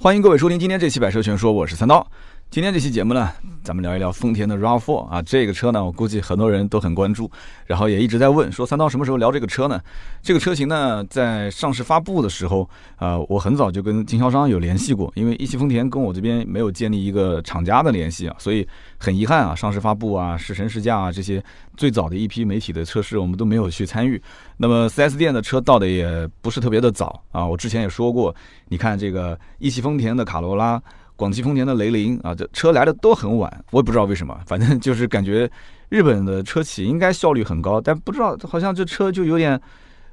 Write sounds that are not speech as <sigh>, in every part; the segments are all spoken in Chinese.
欢迎各位收听今天这期百车全说，我是三刀。今天这期节目呢，咱们聊一聊丰田的 RAV4 啊，这个车呢，我估计很多人都很关注，然后也一直在问，说三刀什么时候聊这个车呢？这个车型呢，在上市发布的时候，呃，我很早就跟经销商有联系过，因为一汽丰田跟我这边没有建立一个厂家的联系啊，所以很遗憾啊，上市发布啊、试乘试驾啊这些最早的一批媒体的测试，我们都没有去参与。那么 4S 店的车到的也不是特别的早啊，我之前也说过，你看这个一汽丰田的卡罗拉。广汽丰田的雷凌啊，这车来的都很晚，我也不知道为什么，反正就是感觉日本的车企应该效率很高，但不知道好像这车就有点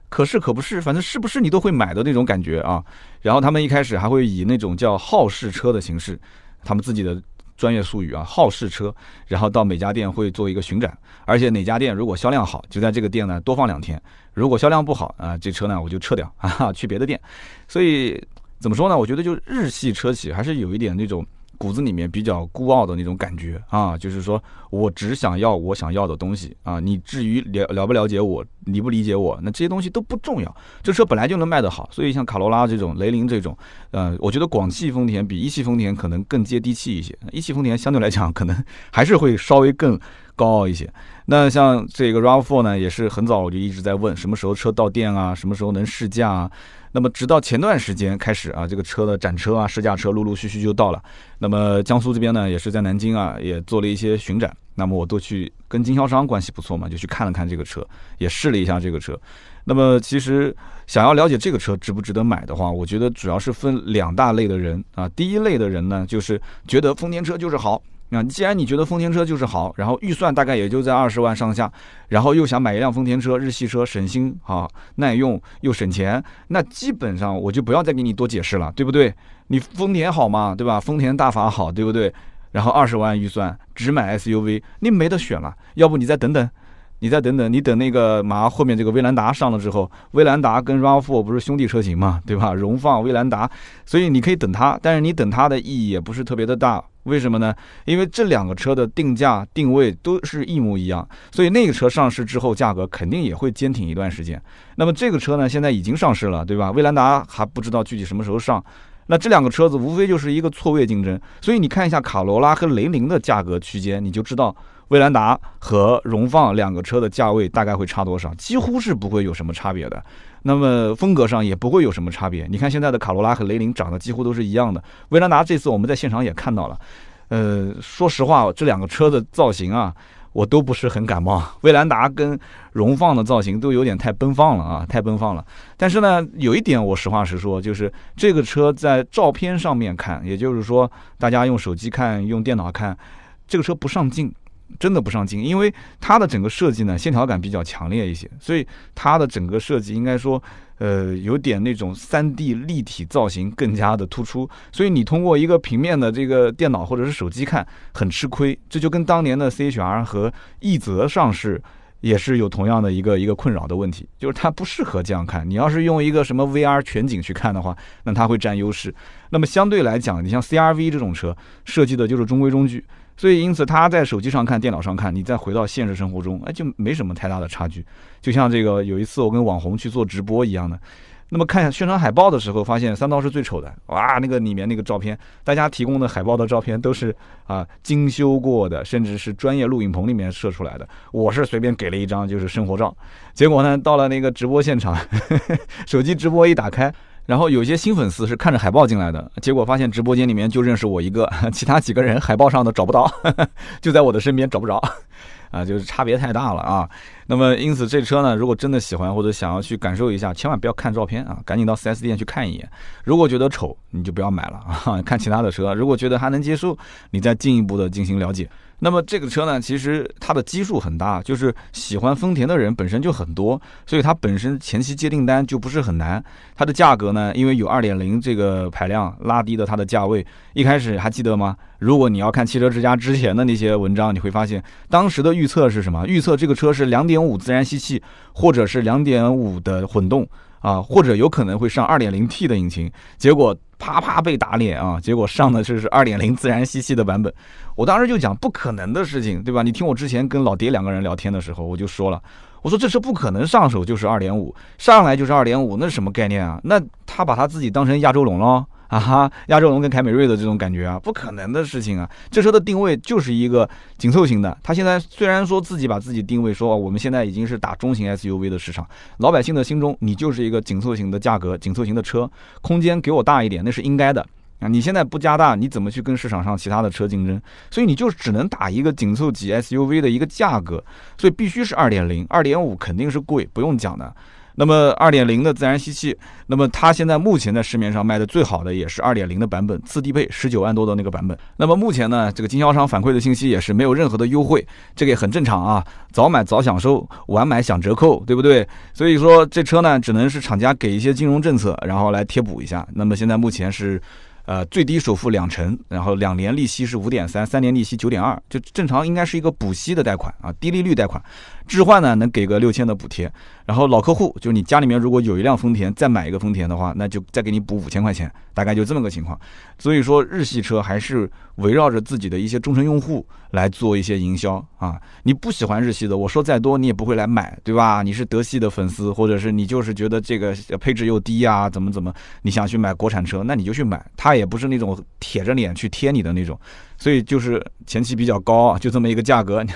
可是可不是，反正是不是你都会买的那种感觉啊。然后他们一开始还会以那种叫好事车的形式，他们自己的专业术语啊，好事车，然后到每家店会做一个巡展，而且哪家店如果销量好，就在这个店呢多放两天；如果销量不好啊，这车呢我就撤掉啊，去别的店。所以。怎么说呢？我觉得就日系车企还是有一点那种骨子里面比较孤傲的那种感觉啊，就是说我只想要我想要的东西啊。你至于了了不了解我，理不理解我，那这些东西都不重要。这车本来就能卖得好，所以像卡罗拉这种、雷凌这种，呃，我觉得广汽丰田比一汽丰田可能更接地气一些。一汽丰田相对来讲可能 <laughs> 还是会稍微更高傲一些。那像这个 RAV4 呢，也是很早我就一直在问什么时候车到店啊，什么时候能试驾啊。那么直到前段时间开始啊，这个车的展车啊、试驾车陆陆续续就到了。那么江苏这边呢，也是在南京啊，也做了一些巡展。那么我都去跟经销商关系不错嘛，就去看了看这个车，也试了一下这个车。那么其实想要了解这个车值不值得买的话，我觉得主要是分两大类的人啊。第一类的人呢，就是觉得丰田车就是好。啊既然你觉得丰田车就是好，然后预算大概也就在二十万上下，然后又想买一辆丰田车，日系车省心啊，耐用又省钱，那基本上我就不要再给你多解释了，对不对？你丰田好嘛，对吧？丰田大法好，对不对？然后二十万预算只买 SUV，你没得选了。要不你再等等，你再等等，你等那个马后面这个威兰达上了之后，威兰达跟 RAV4 不是兄弟车型嘛，对吧？荣放、威兰达，所以你可以等它，但是你等它的意义也不是特别的大。为什么呢？因为这两个车的定价定位都是一模一样，所以那个车上市之后价格肯定也会坚挺一段时间。那么这个车呢，现在已经上市了，对吧？威兰达还不知道具体什么时候上。那这两个车子无非就是一个错位竞争，所以你看一下卡罗拉和雷凌的价格区间，你就知道威兰达和荣放两个车的价位大概会差多少，几乎是不会有什么差别的。那么风格上也不会有什么差别。你看现在的卡罗拉和雷凌长得几乎都是一样的。威兰达这次我们在现场也看到了，呃，说实话，这两个车的造型啊，我都不是很感冒。威兰达跟荣放的造型都有点太奔放了啊，太奔放了。但是呢，有一点我实话实说，就是这个车在照片上面看，也就是说大家用手机看、用电脑看，这个车不上镜。真的不上镜，因为它的整个设计呢，线条感比较强烈一些，所以它的整个设计应该说，呃，有点那种三 D 立体造型更加的突出，所以你通过一个平面的这个电脑或者是手机看很吃亏，这就跟当年的 CHR 和奕泽上市也是有同样的一个一个困扰的问题，就是它不适合这样看。你要是用一个什么 VR 全景去看的话，那它会占优势。那么相对来讲，你像 CRV 这种车设计的就是中规中矩。所以，因此他在手机上看、电脑上看，你再回到现实生活中，哎，就没什么太大的差距。就像这个有一次我跟网红去做直播一样的，那么看宣传海报的时候，发现三刀是最丑的，哇，那个里面那个照片，大家提供的海报的照片都是啊精修过的，甚至是专业录影棚里面摄出来的。我是随便给了一张就是生活照，结果呢，到了那个直播现场，<laughs> 手机直播一打开。然后有些新粉丝是看着海报进来的，结果发现直播间里面就认识我一个，<laughs> 其他几个人海报上的找不到，<laughs> 就在我的身边找不着，<laughs> 啊，就是差别太大了啊。那么因此这车呢，如果真的喜欢或者想要去感受一下，千万不要看照片啊，赶紧到 4S 店去看一眼。如果觉得丑，你就不要买了啊，看其他的车。如果觉得还能接受，你再进一步的进行了解。那么这个车呢，其实它的基数很大，就是喜欢丰田的人本身就很多，所以它本身前期接订单就不是很难。它的价格呢，因为有2.0这个排量，拉低了它的价位。一开始还记得吗？如果你要看汽车之家之前的那些文章，你会发现当时的预测是什么？预测这个车是2.5自然吸气，或者是2.5的混动啊，或者有可能会上 2.0T 的引擎。结果。啪啪被打脸啊！结果上的这是二点零自然吸气的版本，我当时就讲不可能的事情，对吧？你听我之前跟老爹两个人聊天的时候，我就说了，我说这车不可能上手就是二点五，上来就是二点五，那是什么概念啊？那他把他自己当成亚洲龙了，啊哈，亚洲龙跟凯美瑞的这种感觉啊，不可能的事情啊。这车的定位就是一个紧凑型的，它现在虽然说自己把自己定位说我们现在已经是打中型 SUV 的市场，老百姓的心中你就是一个紧凑型的价格、紧凑型的车，空间给我大一点那是应该的。啊，你现在不加大，你怎么去跟市场上其他的车竞争？所以你就只能打一个紧凑级 SUV 的一个价格，所以必须是二点零，二点五肯定是贵，不用讲的。那么二点零的自然吸气，那么它现在目前在市面上卖的最好的也是二点零的版本，次低配十九万多的那个版本。那么目前呢，这个经销商反馈的信息也是没有任何的优惠，这个也很正常啊，早买早享受，晚买享折扣，对不对？所以说这车呢，只能是厂家给一些金融政策，然后来贴补一下。那么现在目前是。呃，最低首付两成，然后两年利息是五点三，三年利息九点二，就正常应该是一个补息的贷款啊，低利率贷款。置换呢能给个六千的补贴，然后老客户就是你家里面如果有一辆丰田，再买一个丰田的话，那就再给你补五千块钱，大概就这么个情况。所以说日系车还是围绕着自己的一些忠诚用户来做一些营销啊。你不喜欢日系的，我说再多你也不会来买，对吧？你是德系的粉丝，或者是你就是觉得这个配置又低啊，怎么怎么，你想去买国产车，那你就去买，他也不是那种铁着脸去贴你的那种，所以就是前期比较高，就这么一个价格。<laughs>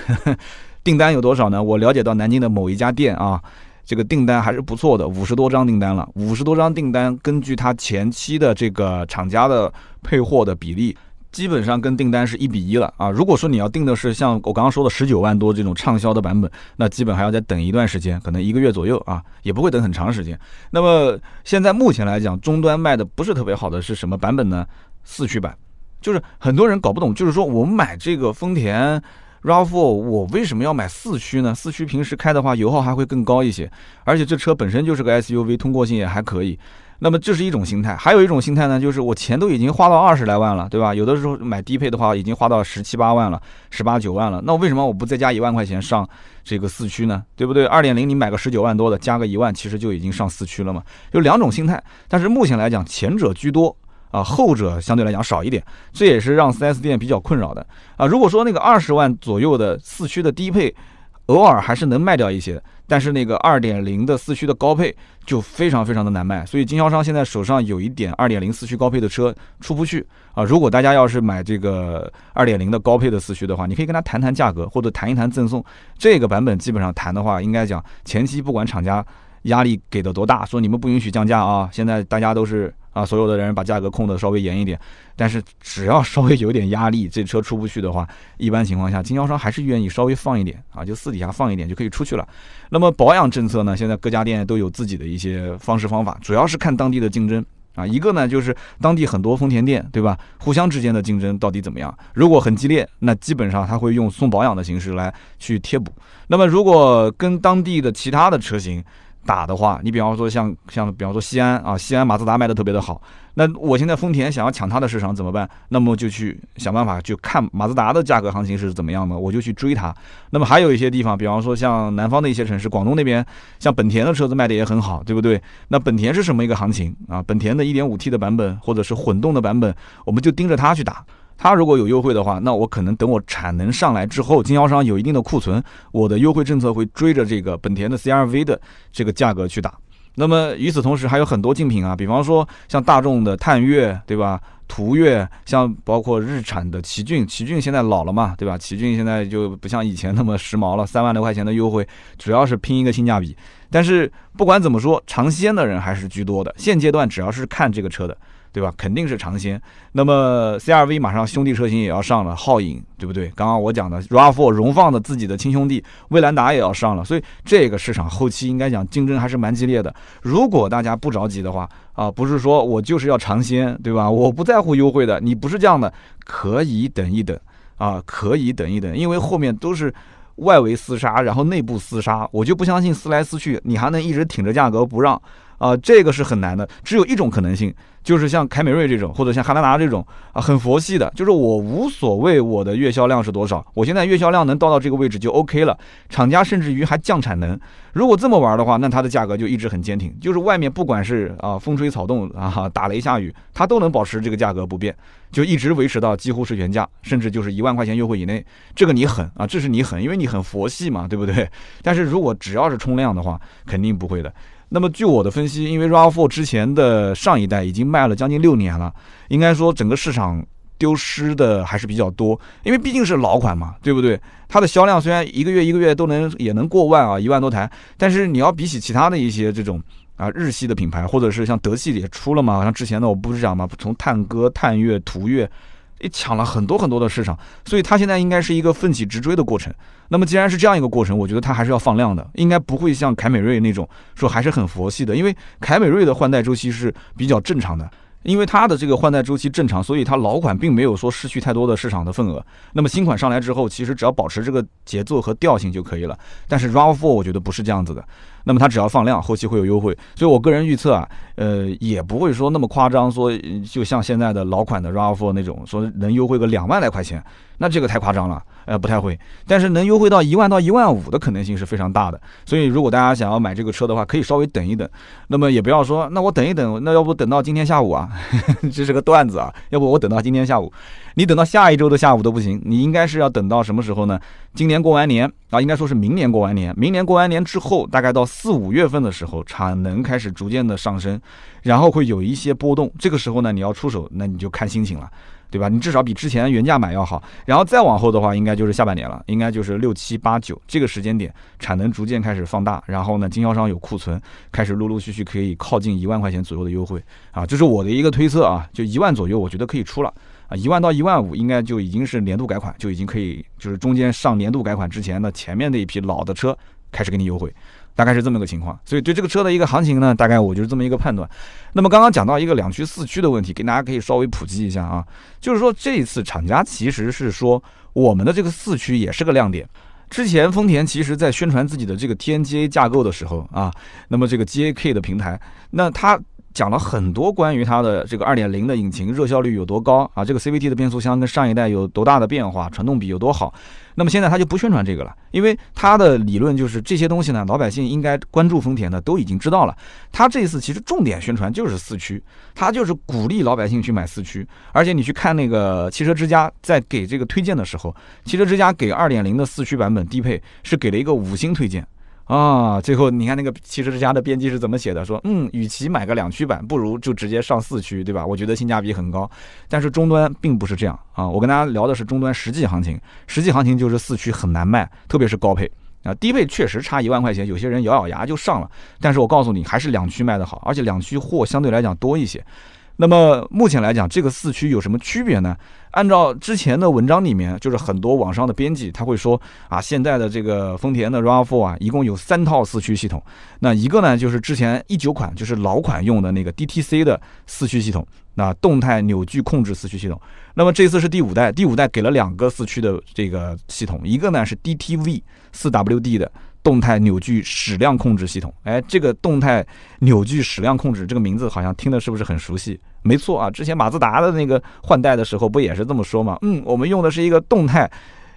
订单有多少呢？我了解到南京的某一家店啊，这个订单还是不错的，五十多张订单了。五十多张订单，根据它前期的这个厂家的配货的比例，基本上跟订单是一比一了啊。如果说你要订的是像我刚刚说的十九万多这种畅销的版本，那基本还要再等一段时间，可能一个月左右啊，也不会等很长时间。那么现在目前来讲，终端卖的不是特别好的是什么版本呢？四驱版，就是很多人搞不懂，就是说我们买这个丰田。RAV4，我为什么要买四驱呢？四驱平时开的话，油耗还会更高一些，而且这车本身就是个 SUV，通过性也还可以。那么这是一种心态，还有一种心态呢，就是我钱都已经花到二十来万了，对吧？有的时候买低配的话，已经花到十七八万了，十八九万了。那为什么我不再加一万块钱上这个四驱呢？对不对？二点零你买个十九万多的，加个一万，其实就已经上四驱了嘛。有两种心态，但是目前来讲，前者居多。啊，后者相对来讲少一点，这也是让 4S 店比较困扰的啊。如果说那个二十万左右的四驱的低配，偶尔还是能卖掉一些，但是那个二点零的四驱的高配就非常非常的难卖，所以经销商现在手上有一点二点零四驱高配的车出不去啊。如果大家要是买这个二点零的高配的四驱的话，你可以跟他谈谈价格，或者谈一谈赠送。这个版本基本上谈的话，应该讲前期不管厂家压力给的多大，说你们不允许降价啊，现在大家都是。啊，所有的人把价格控得稍微严一点，但是只要稍微有点压力，这车出不去的话，一般情况下经销商还是愿意稍微放一点啊，就私底下放一点就可以出去了。那么保养政策呢？现在各家店都有自己的一些方式方法，主要是看当地的竞争啊。一个呢就是当地很多丰田店，对吧？互相之间的竞争到底怎么样？如果很激烈，那基本上他会用送保养的形式来去贴补。那么如果跟当地的其他的车型，打的话，你比方说像像比方说西安啊，西安马自达卖的特别的好，那我现在丰田想要抢它的市场怎么办？那么就去想办法去看马自达的价格行情是怎么样的，我就去追它。那么还有一些地方，比方说像南方的一些城市，广东那边，像本田的车子卖的也很好，对不对？那本田是什么一个行情啊？本田的 1.5T 的版本或者是混动的版本，我们就盯着它去打。它如果有优惠的话，那我可能等我产能上来之后，经销商有一定的库存，我的优惠政策会追着这个本田的 CRV 的这个价格去打。那么与此同时，还有很多竞品啊，比方说像大众的探岳，对吧？途岳，像包括日产的奇骏，奇骏现在老了嘛，对吧？奇骏现在就不像以前那么时髦了，三万多块钱的优惠，主要是拼一个性价比。但是不管怎么说，尝鲜的人还是居多的。现阶段只要是看这个车的。对吧？肯定是尝鲜。那么 CRV 马上兄弟车型也要上了，皓影，对不对？刚刚我讲的 RAV4 荣放的自己的亲兄弟威兰达也要上了，所以这个市场后期应该讲竞争还是蛮激烈的。如果大家不着急的话，啊，不是说我就是要尝鲜，对吧？我不在乎优惠的，你不是这样的，可以等一等啊，可以等一等，因为后面都是外围厮杀，然后内部厮杀，我就不相信撕来撕去，你还能一直挺着价格不让。啊，这个是很难的，只有一种可能性，就是像凯美瑞这种，或者像汉兰达这种啊，很佛系的，就是我无所谓我的月销量是多少，我现在月销量能到到这个位置就 OK 了，厂家甚至于还降产能。如果这么玩的话，那它的价格就一直很坚挺，就是外面不管是啊风吹草动啊打雷下雨，它都能保持这个价格不变，就一直维持到几乎是原价，甚至就是一万块钱优惠以内。这个你狠啊，这是你狠，因为你很佛系嘛，对不对？<laughs> 但是如果只要是冲量的话，肯定不会的。那么据我的分析，因为 RAV4 之前的上一代已经卖了将近六年了，应该说整个市场丢失的还是比较多，因为毕竟是老款嘛，对不对？它的销量虽然一个月一个月都能也能过万啊，一万多台，但是你要比起其他的一些这种啊日系的品牌，或者是像德系也出了嘛，像之前的我不是讲嘛，从探歌、探岳、途岳。也抢了很多很多的市场，所以它现在应该是一个奋起直追的过程。那么既然是这样一个过程，我觉得它还是要放量的，应该不会像凯美瑞那种说还是很佛系的，因为凯美瑞的换代周期是比较正常的。因为它的这个换代周期正常，所以它老款并没有说失去太多的市场的份额。那么新款上来之后，其实只要保持这个节奏和调性就可以了。但是 RAV4 我觉得不是这样子的。那么它只要放量，后期会有优惠。所以我个人预测啊，呃，也不会说那么夸张，说就像现在的老款的 RAV4 那种，说能优惠个两万来块钱，那这个太夸张了。呃，不太会，但是能优惠到一万到一万五的可能性是非常大的。所以，如果大家想要买这个车的话，可以稍微等一等。那么也不要说，那我等一等，那要不等到今天下午啊？<laughs> 这是个段子啊。要不我等到今天下午，你等到下一周的下午都不行。你应该是要等到什么时候呢？今年过完年啊，应该说是明年过完年。明年过完年之后，大概到四五月份的时候，产能开始逐渐的上升，然后会有一些波动。这个时候呢，你要出手，那你就看心情了。对吧？你至少比之前原价买要好，然后再往后的话，应该就是下半年了，应该就是六七八九这个时间点，产能逐渐开始放大，然后呢，经销商有库存，开始陆陆续续可以靠近一万块钱左右的优惠啊，这是我的一个推测啊，就一万左右，我觉得可以出了啊，一万到一万五应该就已经是年度改款，就已经可以，就是中间上年度改款之前的前面那一批老的车开始给你优惠。大概是这么个情况，所以对这个车的一个行情呢，大概我就是这么一个判断。那么刚刚讲到一个两驱四驱的问题，给大家可以稍微普及一下啊，就是说这一次厂家其实是说我们的这个四驱也是个亮点。之前丰田其实在宣传自己的这个 TNGA 架构的时候啊，那么这个 GAK 的平台，那它。讲了很多关于它的这个二点零的引擎热效率有多高啊，这个 CVT 的变速箱跟上一代有多大的变化，传动比有多好。那么现在他就不宣传这个了，因为他的理论就是这些东西呢，老百姓应该关注丰田的都已经知道了。他这次其实重点宣传就是四驱，他就是鼓励老百姓去买四驱。而且你去看那个汽车之家在给这个推荐的时候，汽车之家给二点零的四驱版本低配是给了一个五星推荐。啊，最后你看那个汽车之家的编辑是怎么写的？说，嗯，与其买个两驱版，不如就直接上四驱，对吧？我觉得性价比很高。但是终端并不是这样啊，我跟大家聊的是终端实际行情，实际行情就是四驱很难卖，特别是高配啊，低配确实差一万块钱，有些人咬咬牙就上了。但是我告诉你，还是两驱卖的好，而且两驱货相对来讲多一些。那么目前来讲，这个四驱有什么区别呢？按照之前的文章里面，就是很多网上的编辑他会说啊，现在的这个丰田的 RAV4 啊，一共有三套四驱系统。那一个呢，就是之前一九款就是老款用的那个 DTC 的四驱系统，那动态扭矩控制四驱系统。那么这次是第五代，第五代给了两个四驱的这个系统，一个呢是 DTV 四 WD 的。动态扭矩矢量控制系统，哎，这个动态扭矩矢量控制这个名字好像听的是不是很熟悉？没错啊，之前马自达的那个换代的时候不也是这么说吗？嗯，我们用的是一个动态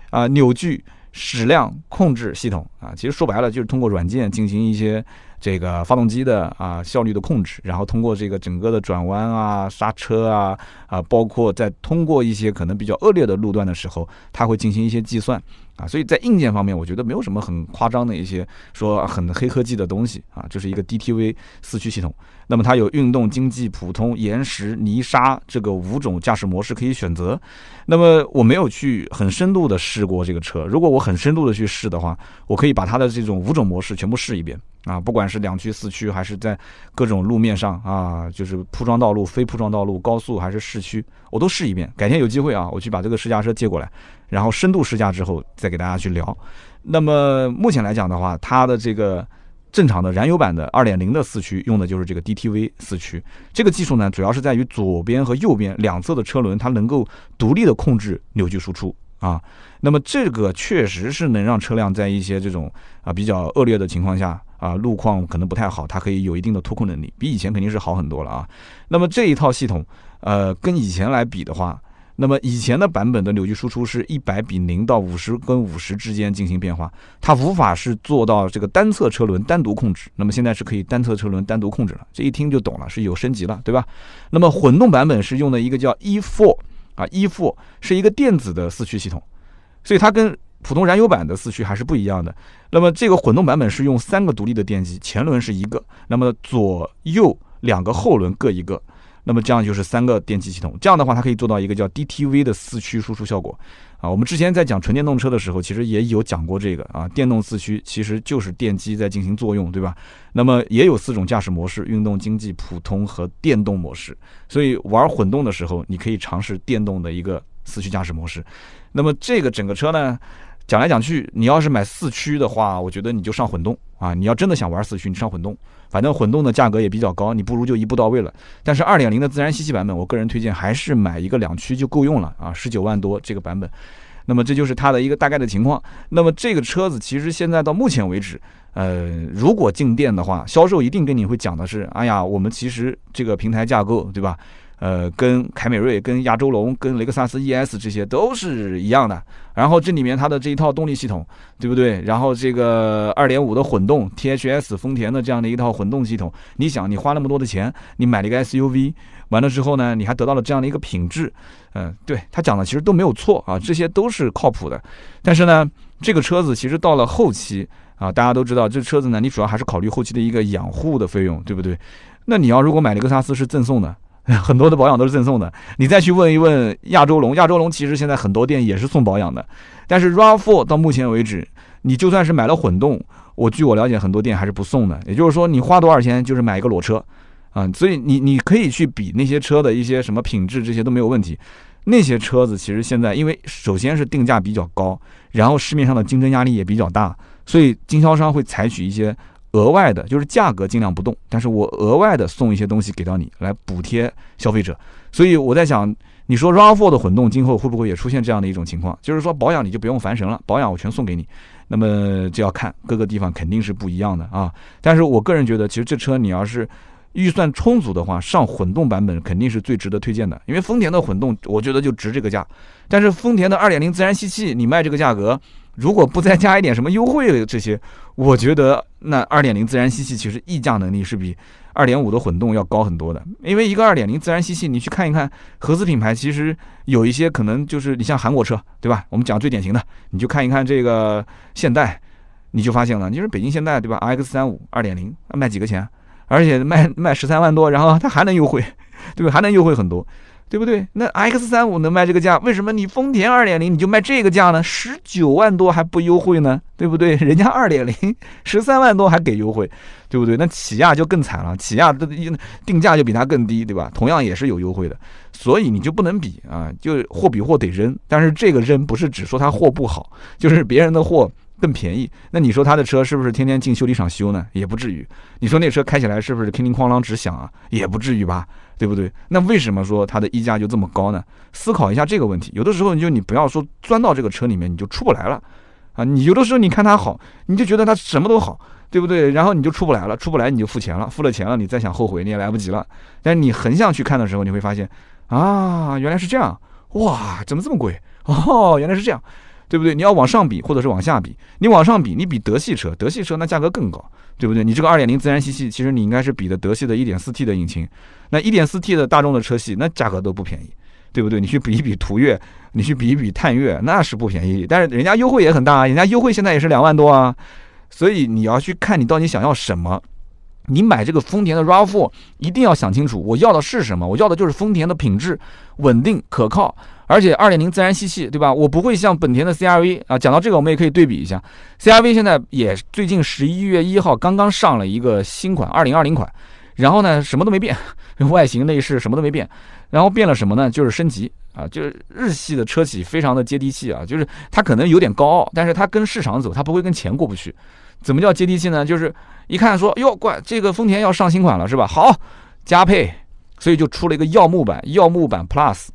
啊扭矩矢量控制系统啊，其实说白了就是通过软件进行一些这个发动机的啊效率的控制，然后通过这个整个的转弯啊、刹车啊啊，包括在通过一些可能比较恶劣的路段的时候，它会进行一些计算。啊，所以在硬件方面，我觉得没有什么很夸张的一些说很黑科技的东西啊，就是一个 DTV 四驱系统。那么它有运动、经济、普通、岩石、泥沙这个五种驾驶模式可以选择。那么我没有去很深度的试过这个车，如果我很深度的去试的话，我可以把它的这种五种模式全部试一遍啊，不管是两驱、四驱，还是在各种路面上啊，就是铺装道路、非铺装道路、高速还是市区，我都试一遍。改天有机会啊，我去把这个试驾车借过来。然后深度试驾之后再给大家去聊。那么目前来讲的话，它的这个正常的燃油版的二点零的四驱用的就是这个 DTV 四驱。这个技术呢，主要是在于左边和右边两侧的车轮它能够独立的控制扭矩输出啊。那么这个确实是能让车辆在一些这种啊比较恶劣的情况下啊，路况可能不太好，它可以有一定的脱控能力，比以前肯定是好很多了啊。那么这一套系统，呃，跟以前来比的话。那么以前的版本的扭矩输出是一百比零到五十跟五十之间进行变化，它无法是做到这个单侧车轮单独控制。那么现在是可以单侧车轮单独控制了，这一听就懂了，是有升级了，对吧？那么混动版本是用的一个叫 e4 啊，e4 是一个电子的四驱系统，所以它跟普通燃油版的四驱还是不一样的。那么这个混动版本是用三个独立的电机，前轮是一个，那么左右两个后轮各一个。那么这样就是三个电机系统，这样的话它可以做到一个叫 DTV 的四驱输出效果啊。我们之前在讲纯电动车的时候，其实也有讲过这个啊，电动四驱其实就是电机在进行作用，对吧？那么也有四种驾驶模式：运动、经济、普通和电动模式。所以玩混动的时候，你可以尝试电动的一个四驱驾驶模式。那么这个整个车呢？讲来讲去，你要是买四驱的话，我觉得你就上混动啊！你要真的想玩四驱，你上混动，反正混动的价格也比较高，你不如就一步到位了。但是二点零的自然吸气版本，我个人推荐还是买一个两驱就够用了啊，十九万多这个版本。那么这就是它的一个大概的情况。那么这个车子其实现在到目前为止，呃，如果进店的话，销售一定跟你会讲的是，哎呀，我们其实这个平台架构，对吧？呃，跟凯美瑞、跟亚洲龙、跟雷克萨斯 ES 这些都是一样的。然后这里面它的这一套动力系统，对不对？然后这个二点五的混动 THS 丰田的这样的一套混动系统，你想，你花那么多的钱，你买了一个 SUV，完了之后呢，你还得到了这样的一个品质，嗯，对他讲的其实都没有错啊，这些都是靠谱的。但是呢，这个车子其实到了后期啊，大家都知道，这车子呢，你主要还是考虑后期的一个养护的费用，对不对？那你要如果买雷克萨斯是赠送的。<laughs> 很多的保养都是赠送的，你再去问一问亚洲龙，亚洲龙其实现在很多店也是送保养的。但是 RAV4 到目前为止，你就算是买了混动，我据我了解，很多店还是不送的。也就是说，你花多少钱就是买一个裸车啊，所以你你可以去比那些车的一些什么品质，这些都没有问题。那些车子其实现在因为首先是定价比较高，然后市面上的竞争压力也比较大，所以经销商会采取一些。额外的，就是价格尽量不动，但是我额外的送一些东西给到你，来补贴消费者。所以我在想，你说 RAV4 的混动今后会不会也出现这样的一种情况？就是说保养你就不用烦神了，保养我全送给你。那么就要看各个地方肯定是不一样的啊。但是我个人觉得，其实这车你要是预算充足的话，上混动版本肯定是最值得推荐的。因为丰田的混动，我觉得就值这个价。但是丰田的2.0自然吸气，你卖这个价格。如果不再加一点什么优惠的这些，我觉得那二点零自然吸气其实溢价能力是比二点五的混动要高很多的。因为一个二点零自然吸气，你去看一看合资品牌，其实有一些可能就是你像韩国车，对吧？我们讲最典型的，你就看一看这个现代，你就发现了，你说北京现代对吧？RX 三五二点零卖几个钱？而且卖卖十三万多，然后它还能优惠，对吧？还能优惠很多。对不对？那 X 三五能卖这个价，为什么你丰田二点零你就卖这个价呢？十九万多还不优惠呢？对不对？人家二点零十三万多还给优惠，对不对？那起亚就更惨了，起亚的定价就比它更低，对吧？同样也是有优惠的，所以你就不能比啊，就货比货得扔。但是这个扔不是只说它货不好，就是别人的货。更便宜，那你说他的车是不是天天进修理厂修呢？也不至于。你说那车开起来是不是叮叮哐啷直响啊？也不至于吧，对不对？那为什么说它的溢价就这么高呢？思考一下这个问题。有的时候你就你不要说钻到这个车里面你就出不来了啊！你有的时候你看它好，你就觉得它什么都好，对不对？然后你就出不来了，出不来你就付钱了，付了钱了你再想后悔你也来不及了。但是你横向去看的时候，你会发现啊，原来是这样哇，怎么这么贵哦？原来是这样。对不对？你要往上比，或者是往下比。你往上比，你比德系车，德系车那价格更高，对不对？你这个二点零自然吸气，其实你应该是比的德系的一点四 T 的引擎。那一点四 T 的大众的车系，那价格都不便宜，对不对？你去比一比途岳，你去比一比探岳，那是不便宜。但是人家优惠也很大，人家优惠现在也是两万多啊。所以你要去看你到底想要什么。你买这个丰田的 RAV4，一定要想清楚，我要的是什么？我要的就是丰田的品质，稳定可靠。而且二点零自然吸气，对吧？我不会像本田的 CRV 啊。讲到这个，我们也可以对比一下，CRV 现在也最近十一月一号刚刚上了一个新款二零二零款，然后呢什么都没变，<laughs> 外形内饰什么都没变，然后变了什么呢？就是升级啊，就是日系的车企非常的接地气啊，就是它可能有点高傲，但是它跟市场走，它不会跟钱过不去。怎么叫接地气呢？就是一看说哟，怪这个丰田要上新款了是吧？好，加配，所以就出了一个耀木版，耀木版 Plus。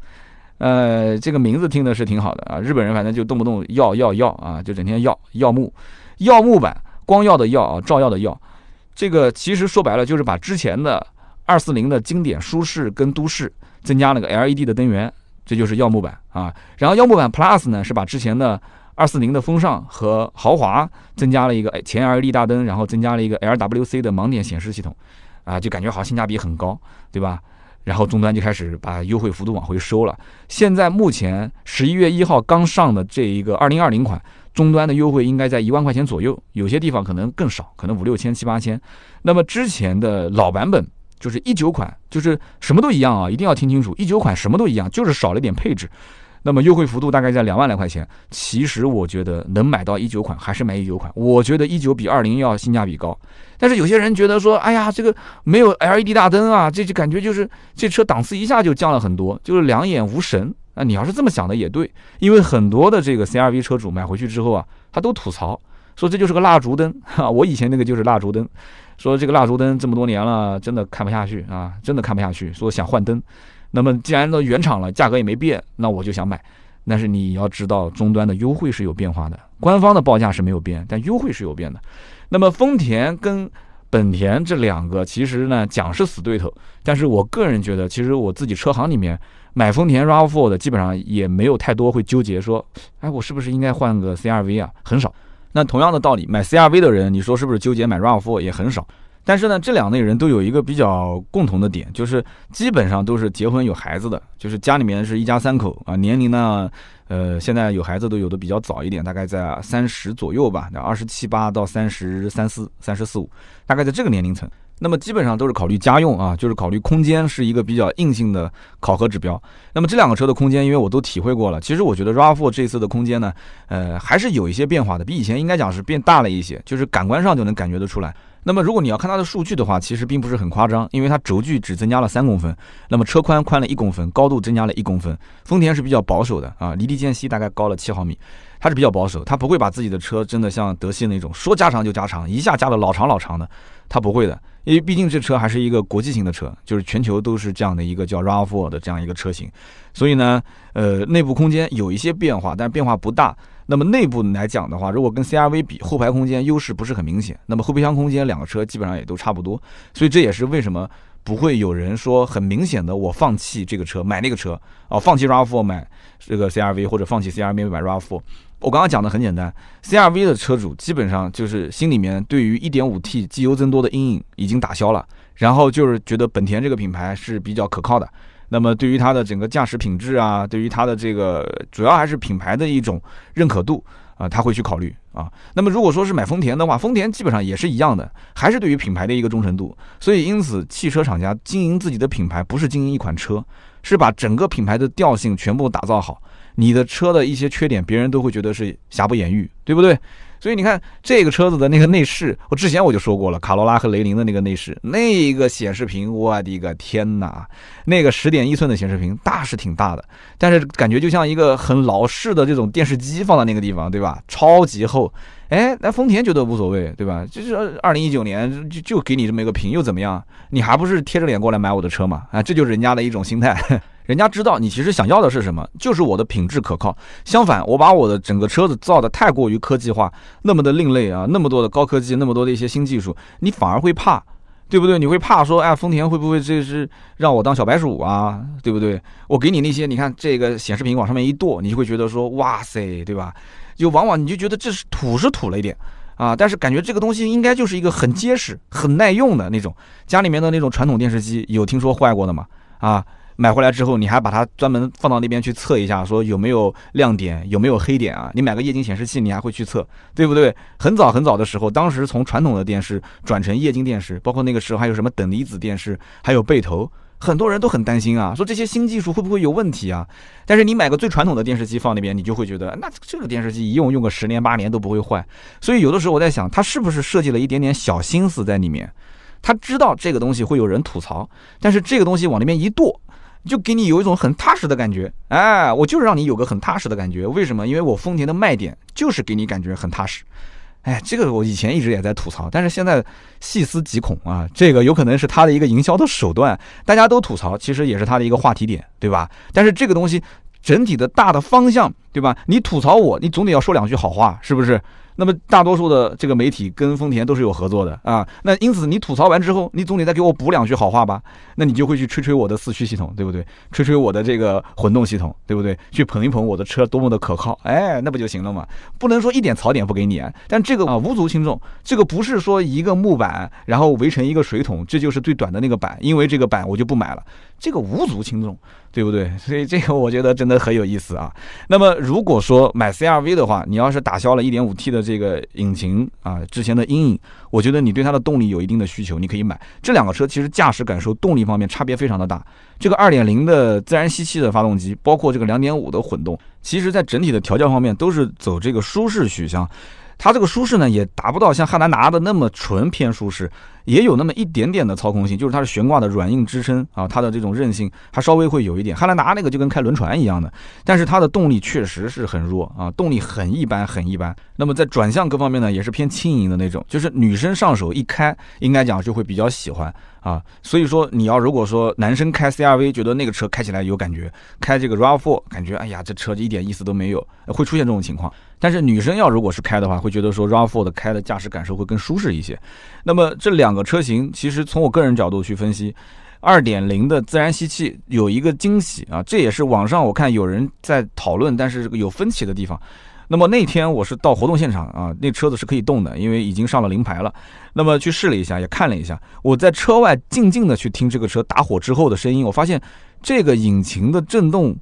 呃，这个名字听的是挺好的啊，日本人反正就动不动要要要啊，就整天要耀木，耀木版光耀的耀啊，照耀的耀，这个其实说白了就是把之前的二四零的经典舒适跟都市增加了个 LED 的灯源，这就是耀木版啊。然后耀木版 Plus 呢是把之前的二四零的风尚和豪华增加了一个前 LED 大灯，然后增加了一个 LWC 的盲点显示系统，啊，就感觉好像性价比很高，对吧？然后终端就开始把优惠幅度往回收了。现在目前十一月一号刚上的这一个二零二零款，终端的优惠应该在一万块钱左右，有些地方可能更少，可能五六千、七八千。那么之前的老版本就是一九款，就是什么都一样啊，一定要听清楚，一九款什么都一样，就是少了点配置。那么优惠幅度大概在两万来块钱。其实我觉得能买到一九款还是买一九款，我觉得一九比二零要性价比高。但是有些人觉得说，哎呀，这个没有 LED 大灯啊，这就感觉就是这车档次一下就降了很多，就是两眼无神。那你要是这么想的也对，因为很多的这个 CRV 车主买回去之后啊，他都吐槽说这就是个蜡烛灯哈，我以前那个就是蜡烛灯，说这个蜡烛灯这么多年了，真的看不下去啊，真的看不下去，说想换灯。那么既然都原厂了，价格也没变，那我就想买。但是你要知道，终端的优惠是有变化的，官方的报价是没有变，但优惠是有变的。那么丰田跟本田这两个其实呢讲是死对头，但是我个人觉得，其实我自己车行里面买丰田 RAV4 的基本上也没有太多会纠结说，哎，我是不是应该换个 CRV 啊？很少。那同样的道理，买 CRV 的人，你说是不是纠结买 RAV4 也很少？但是呢，这两类人都有一个比较共同的点，就是基本上都是结婚有孩子的，就是家里面是一家三口啊，年龄呢，呃，现在有孩子都有的比较早一点，大概在三十左右吧，二十七八到三十三四、三十四五，大概在这个年龄层。那么基本上都是考虑家用啊，就是考虑空间是一个比较硬性的考核指标。那么这两个车的空间，因为我都体会过了，其实我觉得 RAV4 这次的空间呢，呃，还是有一些变化的，比以前应该讲是变大了一些，就是感官上就能感觉得出来。那么，如果你要看它的数据的话，其实并不是很夸张，因为它轴距只增加了三公分，那么车宽宽了一公分，高度增加了一公分。丰田是比较保守的啊，离地间隙大概高了七毫米，它是比较保守，它不会把自己的车真的像德系那种说加长就加长，一下加的老长老长的，它不会的，因为毕竟这车还是一个国际型的车，就是全球都是这样的一个叫 RAV4 的这样一个车型，所以呢，呃，内部空间有一些变化，但变化不大。那么内部来讲的话，如果跟 CRV 比，后排空间优势不是很明显。那么后备箱空间，两个车基本上也都差不多。所以这也是为什么不会有人说很明显的我放弃这个车买那个车啊，放弃 RAV4 买这个 CRV，或者放弃 CRV 买 RAV4。我刚刚讲的很简单，CRV 的车主基本上就是心里面对于 1.5T 机油增多的阴影已经打消了，然后就是觉得本田这个品牌是比较可靠的。那么对于它的整个驾驶品质啊，对于它的这个主要还是品牌的一种认可度啊，他会去考虑啊。那么如果说是买丰田的话，丰田基本上也是一样的，还是对于品牌的一个忠诚度。所以因此，汽车厂家经营自己的品牌，不是经营一款车，是把整个品牌的调性全部打造好。你的车的一些缺点，别人都会觉得是瑕不掩瑜，对不对？所以你看这个车子的那个内饰，我之前我就说过了，卡罗拉和雷凌的那个内饰，那个显示屏，我的个天哪，那个十点一寸的显示屏，大是挺大的，但是感觉就像一个很老式的这种电视机放在那个地方，对吧？超级厚。哎，那丰田觉得无所谓，对吧？就是二零一九年就就给你这么一个屏，又怎么样？你还不是贴着脸过来买我的车嘛？啊，这就是人家的一种心态。人家知道你其实想要的是什么，就是我的品质可靠。相反，我把我的整个车子造的太过于科技化，那么的另类啊，那么多的高科技，那么多的一些新技术，你反而会怕，对不对？你会怕说，哎，丰田会不会这是让我当小白鼠啊？对不对？我给你那些，你看这个显示屏往上面一跺，你就会觉得说，哇塞，对吧？就往往你就觉得这是土是土了一点啊，但是感觉这个东西应该就是一个很结实、很耐用的那种。家里面的那种传统电视机有听说坏过的吗？啊？买回来之后，你还把它专门放到那边去测一下，说有没有亮点，有没有黑点啊？你买个液晶显示器，你还会去测，对不对？很早很早的时候，当时从传统的电视转成液晶电视，包括那个时候还有什么等离子电视，还有背投，很多人都很担心啊，说这些新技术会不会有问题啊？但是你买个最传统的电视机放那边，你就会觉得，那这个电视机一用用个十年八年都不会坏。所以有的时候我在想，他是不是设计了一点点小心思在里面？他知道这个东西会有人吐槽，但是这个东西往那边一剁。就给你有一种很踏实的感觉，哎，我就是让你有个很踏实的感觉。为什么？因为我丰田的卖点就是给你感觉很踏实。哎，这个我以前一直也在吐槽，但是现在细思极恐啊，这个有可能是他的一个营销的手段。大家都吐槽，其实也是他的一个话题点，对吧？但是这个东西整体的大的方向，对吧？你吐槽我，你总得要说两句好话，是不是？那么大多数的这个媒体跟丰田都是有合作的啊，那因此你吐槽完之后，你总得再给我补两句好话吧？那你就会去吹吹我的四驱系统，对不对？吹吹我的这个混动系统，对不对？去捧一捧我的车多么的可靠，哎，那不就行了嘛？不能说一点槽点不给你啊，但这个啊无足轻重，这个不是说一个木板然后围成一个水桶，这就是最短的那个板，因为这个板我就不买了。这个无足轻重，对不对？<laughs> 所以这个我觉得真的很有意思啊。那么如果说买 CRV 的话，你要是打消了 1.5T 的这个引擎啊之前的阴影，我觉得你对它的动力有一定的需求，你可以买这两个车。其实驾驶感受、动力方面差别非常的大。这个2.0的自然吸气的发动机，包括这个2.5的混动，其实在整体的调教方面都是走这个舒适取向。它这个舒适呢，也达不到像汉兰达的那么纯偏舒适，也有那么一点点的操控性，就是它是悬挂的软硬支撑啊，它的这种韧性还稍微会有一点。汉兰达那个就跟开轮船一样的，但是它的动力确实是很弱啊，动力很一般很一般。那么在转向各方面呢，也是偏轻盈的那种，就是女生上手一开，应该讲就会比较喜欢啊。所以说你要如果说男生开 CRV 觉得那个车开起来有感觉，开这个 RAV4 感觉哎呀这车一点意思都没有，会出现这种情况。但是女生要如果是开的话，会觉得说 RAV4 的开的驾驶感受会更舒适一些。那么这两个车型，其实从我个人角度去分析，2.0的自然吸气有一个惊喜啊，这也是网上我看有人在讨论，但是有分歧的地方。那么那天我是到活动现场啊，那车子是可以动的，因为已经上了临牌了。那么去试了一下，也看了一下，我在车外静静的去听这个车打火之后的声音，我发现这个引擎的震动。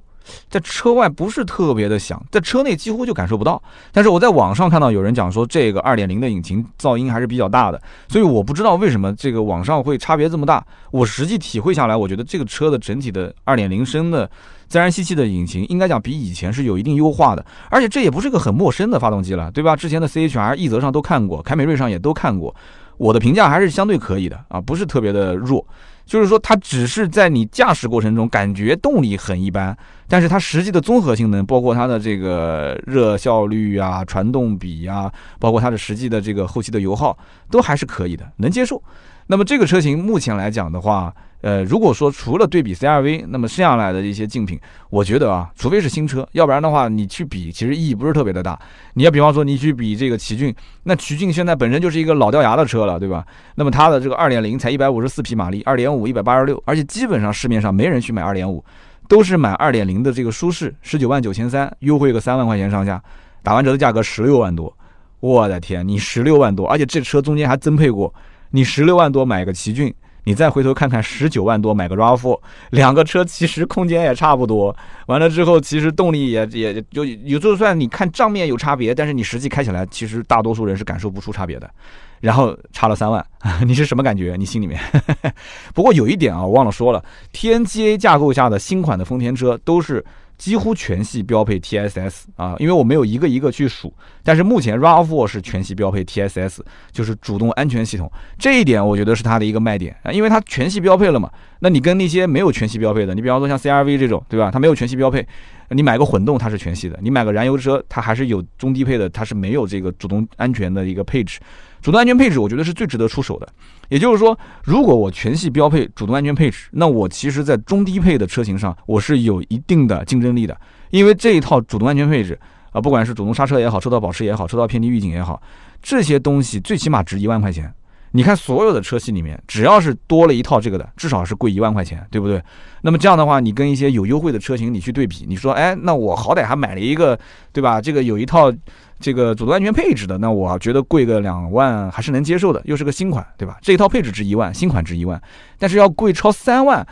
在车外不是特别的响，在车内几乎就感受不到。但是我在网上看到有人讲说，这个二点零的引擎噪音还是比较大的，所以我不知道为什么这个网上会差别这么大。我实际体会下来，我觉得这个车的整体的二点零升的自然吸气的引擎，应该讲比以前是有一定优化的。而且这也不是个很陌生的发动机了，对吧？之前的 CHR、奕泽上都看过，凯美瑞上也都看过。我的评价还是相对可以的啊，不是特别的弱。就是说，它只是在你驾驶过程中感觉动力很一般，但是它实际的综合性能，包括它的这个热效率啊、传动比啊，包括它的实际的这个后期的油耗，都还是可以的，能接受。那么这个车型目前来讲的话，呃，如果说除了对比 CRV，那么剩下来的一些竞品，我觉得啊，除非是新车，要不然的话，你去比其实意义不是特别的大。你要比方说你去比这个奇骏，那奇骏现在本身就是一个老掉牙的车了，对吧？那么它的这个2.0才154匹马力，2.5 186，而且基本上市面上没人去买2.5，都是买2.0的这个舒适，19万九千三，优惠个三万块钱上下，打完折的价格十六万多。我的天，你十六万多，而且这车中间还增配过，你十六万多买个奇骏。你再回头看看，十九万多买个 RAV4，两个车其实空间也差不多。完了之后，其实动力也也就有，就算你看账面有差别，但是你实际开起来，其实大多数人是感受不出差别的。然后差了三万，<laughs> 你是什么感觉？你心里面？<laughs> 不过有一点啊，我忘了说了，TNGA 架构下的新款的丰田车都是。几乎全系标配 TSS 啊，因为我没有一个一个去数，但是目前 RAV4 是全系标配 TSS，就是主动安全系统，这一点我觉得是它的一个卖点啊，因为它全系标配了嘛。那你跟那些没有全系标配的，你比方说像 CRV 这种，对吧？它没有全系标配，你买个混动它是全系的，你买个燃油车它还是有中低配的，它是没有这个主动安全的一个配置。主动安全配置，我觉得是最值得出手的。也就是说，如果我全系标配主动安全配置，那我其实，在中低配的车型上，我是有一定的竞争力的。因为这一套主动安全配置啊，不管是主动刹车也好，车道保持也好，车道偏离预警也好，这些东西最起码值一万块钱。你看，所有的车系里面，只要是多了一套这个的，至少是贵一万块钱，对不对？那么这样的话，你跟一些有优惠的车型你去对比，你说，哎，那我好歹还买了一个，对吧？这个有一套。这个主动安全配置的，那我觉得贵个两万还是能接受的，又是个新款，对吧？这一套配置值一万，新款值一万，但是要贵超三万，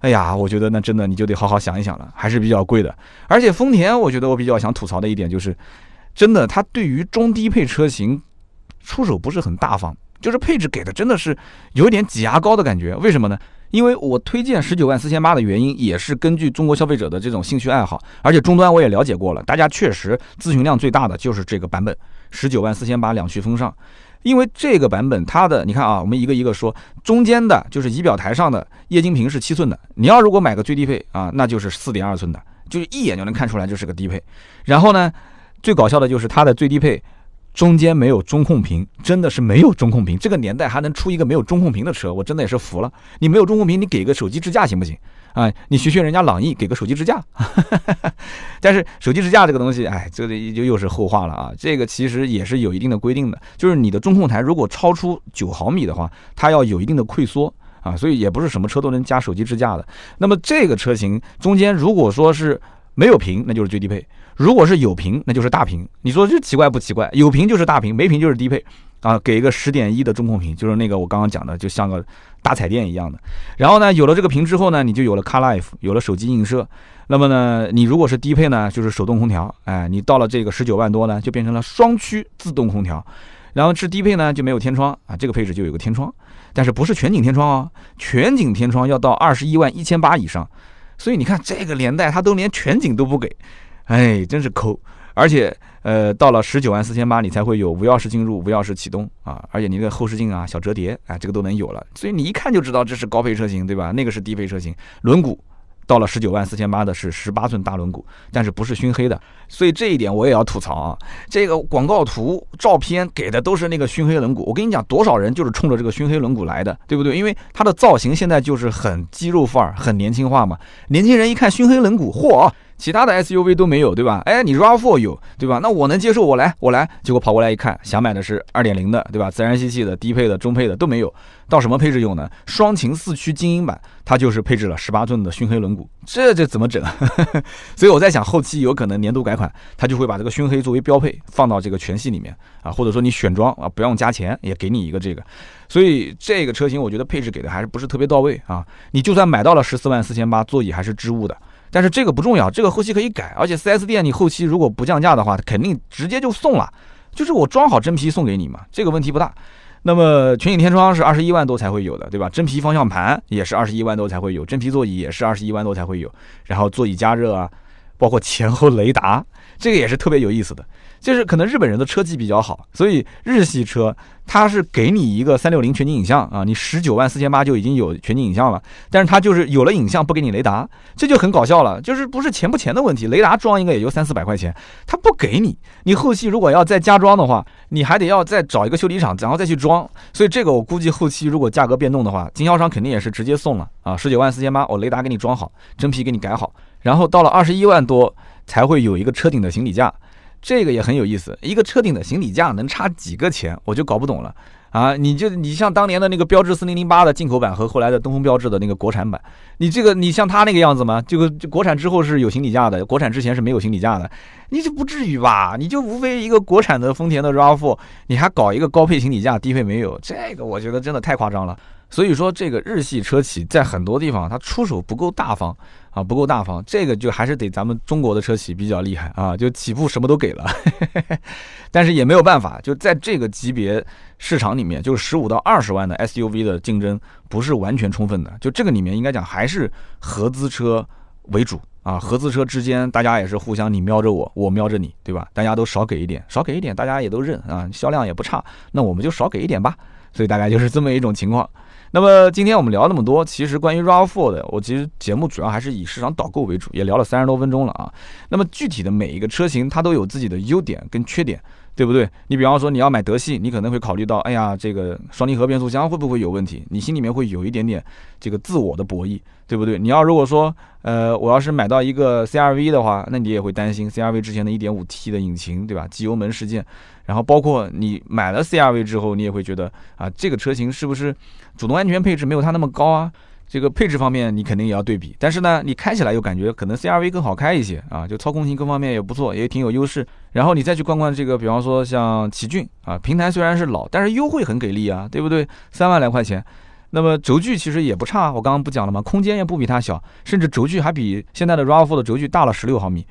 哎呀，我觉得那真的你就得好好想一想了，还是比较贵的。而且丰田，我觉得我比较想吐槽的一点就是，真的，它对于中低配车型出手不是很大方，就是配置给的真的是有点挤牙膏的感觉。为什么呢？因为我推荐十九万四千八的原因，也是根据中国消费者的这种兴趣爱好，而且终端我也了解过了，大家确实咨询量最大的就是这个版本，十九万四千八两驱风尚。因为这个版本它的，你看啊，我们一个一个说，中间的就是仪表台上的液晶屏是七寸的，你要如果买个最低配啊，那就是四点二寸的，就是一眼就能看出来就是个低配。然后呢，最搞笑的就是它的最低配。中间没有中控屏，真的是没有中控屏。这个年代还能出一个没有中控屏的车，我真的也是服了。你没有中控屏，你给个手机支架行不行？啊，你学学人家朗逸，给个手机支架。<laughs> 但是手机支架这个东西，哎，这个就又是后话了啊。这个其实也是有一定的规定的，就是你的中控台如果超出九毫米的话，它要有一定的溃缩啊。所以也不是什么车都能加手机支架的。那么这个车型中间如果说是没有屏那就是最低配；如果是有屏，那就是大屏。你说这奇怪不奇怪？有屏就是大屏，没屏就是低配啊。给一个十点一的中控屏，就是那个我刚刚讲的，就像个大彩电一样的。然后呢，有了这个屏之后呢，你就有了 Car Life，有了手机映射。那么呢，你如果是低配呢，就是手动空调。哎，你到了这个十九万多呢，就变成了双区自动空调。然后是低配呢，就没有天窗啊，这个配置就有个天窗，但是不是全景天窗哦，全景天窗要到二十一万一千八以上。所以你看这个年代，它都连全景都不给，哎，真是抠。而且，呃，到了十九万四千八，你才会有无钥匙进入、无钥匙启动啊。而且你的后视镜啊、小折叠啊，这个都能有了。所以你一看就知道这是高配车型，对吧？那个是低配车型，轮毂。到了十九万四千八的是十八寸大轮毂，但是不是熏黑的，所以这一点我也要吐槽啊。这个广告图照片给的都是那个熏黑轮毂，我跟你讲，多少人就是冲着这个熏黑轮毂来的，对不对？因为它的造型现在就是很肌肉范儿，很年轻化嘛。年轻人一看熏黑轮毂，嚯！其他的 SUV 都没有，对吧？哎，你 RAV4 有，对吧？那我能接受，我来，我来。结果跑过来一看，想买的是2.0的，对吧？自然吸气的、低配的、中配的都没有。到什么配置用呢？双擎四驱精英版，它就是配置了18寸的熏黑轮毂，这这怎么整？<laughs> 所以我在想，后期有可能年度改款，它就会把这个熏黑作为标配放到这个全系里面啊，或者说你选装啊，不用加钱也给你一个这个。所以这个车型我觉得配置给的还是不是特别到位啊。你就算买到了14万四千八，座椅还是织物的。但是这个不重要，这个后期可以改，而且 4S 店你后期如果不降价的话，肯定直接就送了，就是我装好真皮送给你嘛，这个问题不大。那么全景天窗是二十一万多才会有的，对吧？真皮方向盘也是二十一万多才会有，真皮座椅也是二十一万多才会有，然后座椅加热啊，包括前后雷达，这个也是特别有意思的。就是可能日本人的车技比较好，所以日系车它是给你一个三六零全景影像啊，你十九万四千八就已经有全景影像了，但是它就是有了影像不给你雷达，这就很搞笑了。就是不是钱不钱的问题，雷达装一个也就三四百块钱，它不给你，你后期如果要再加装的话，你还得要再找一个修理厂，然后再去装。所以这个我估计后期如果价格变动的话，经销商肯定也是直接送了啊，十九万四千八，我雷达给你装好，真皮给你改好，然后到了二十一万多才会有一个车顶的行李架。这个也很有意思，一个车顶的行李架能差几个钱，我就搞不懂了啊！你就你像当年的那个标致四零零八的进口版和后来的东风标致的那个国产版，你这个你像它那个样子吗？这个国产之后是有行李架的，国产之前是没有行李架的，你这不至于吧？你就无非一个国产的丰田的 RAV4，你还搞一个高配行李架，低配没有，这个我觉得真的太夸张了。所以说，这个日系车企在很多地方它出手不够大方啊，不够大方。这个就还是得咱们中国的车企比较厉害啊，就起步什么都给了。<laughs> 但是也没有办法，就在这个级别市场里面，就是十五到二十万的 SUV 的竞争不是完全充分的。就这个里面应该讲还是合资车为主啊，合资车之间大家也是互相你瞄着我，我瞄着你，对吧？大家都少给一点，少给一点，大家也都认啊，销量也不差，那我们就少给一点吧。所以大概就是这么一种情况。那么今天我们聊那么多，其实关于 RAV4 的，我其实节目主要还是以市场导购为主，也聊了三十多分钟了啊。那么具体的每一个车型，它都有自己的优点跟缺点，对不对？你比方说你要买德系，你可能会考虑到，哎呀，这个双离合变速箱会不会有问题？你心里面会有一点点这个自我的博弈，对不对？你要如果说，呃，我要是买到一个 CRV 的话，那你也会担心 CRV 之前的一点五 T 的引擎，对吧？机油门事件。然后包括你买了 CRV 之后，你也会觉得啊，这个车型是不是主动安全配置没有它那么高啊？这个配置方面你肯定也要对比。但是呢，你开起来又感觉可能 CRV 更好开一些啊，就操控性各方面也不错，也挺有优势。然后你再去逛逛这个，比方说像奇骏啊，平台虽然是老，但是优惠很给力啊，对不对？三万来块钱，那么轴距其实也不差，我刚刚不讲了吗？空间也不比它小，甚至轴距还比现在的 RAV4 的轴距大了十六毫米。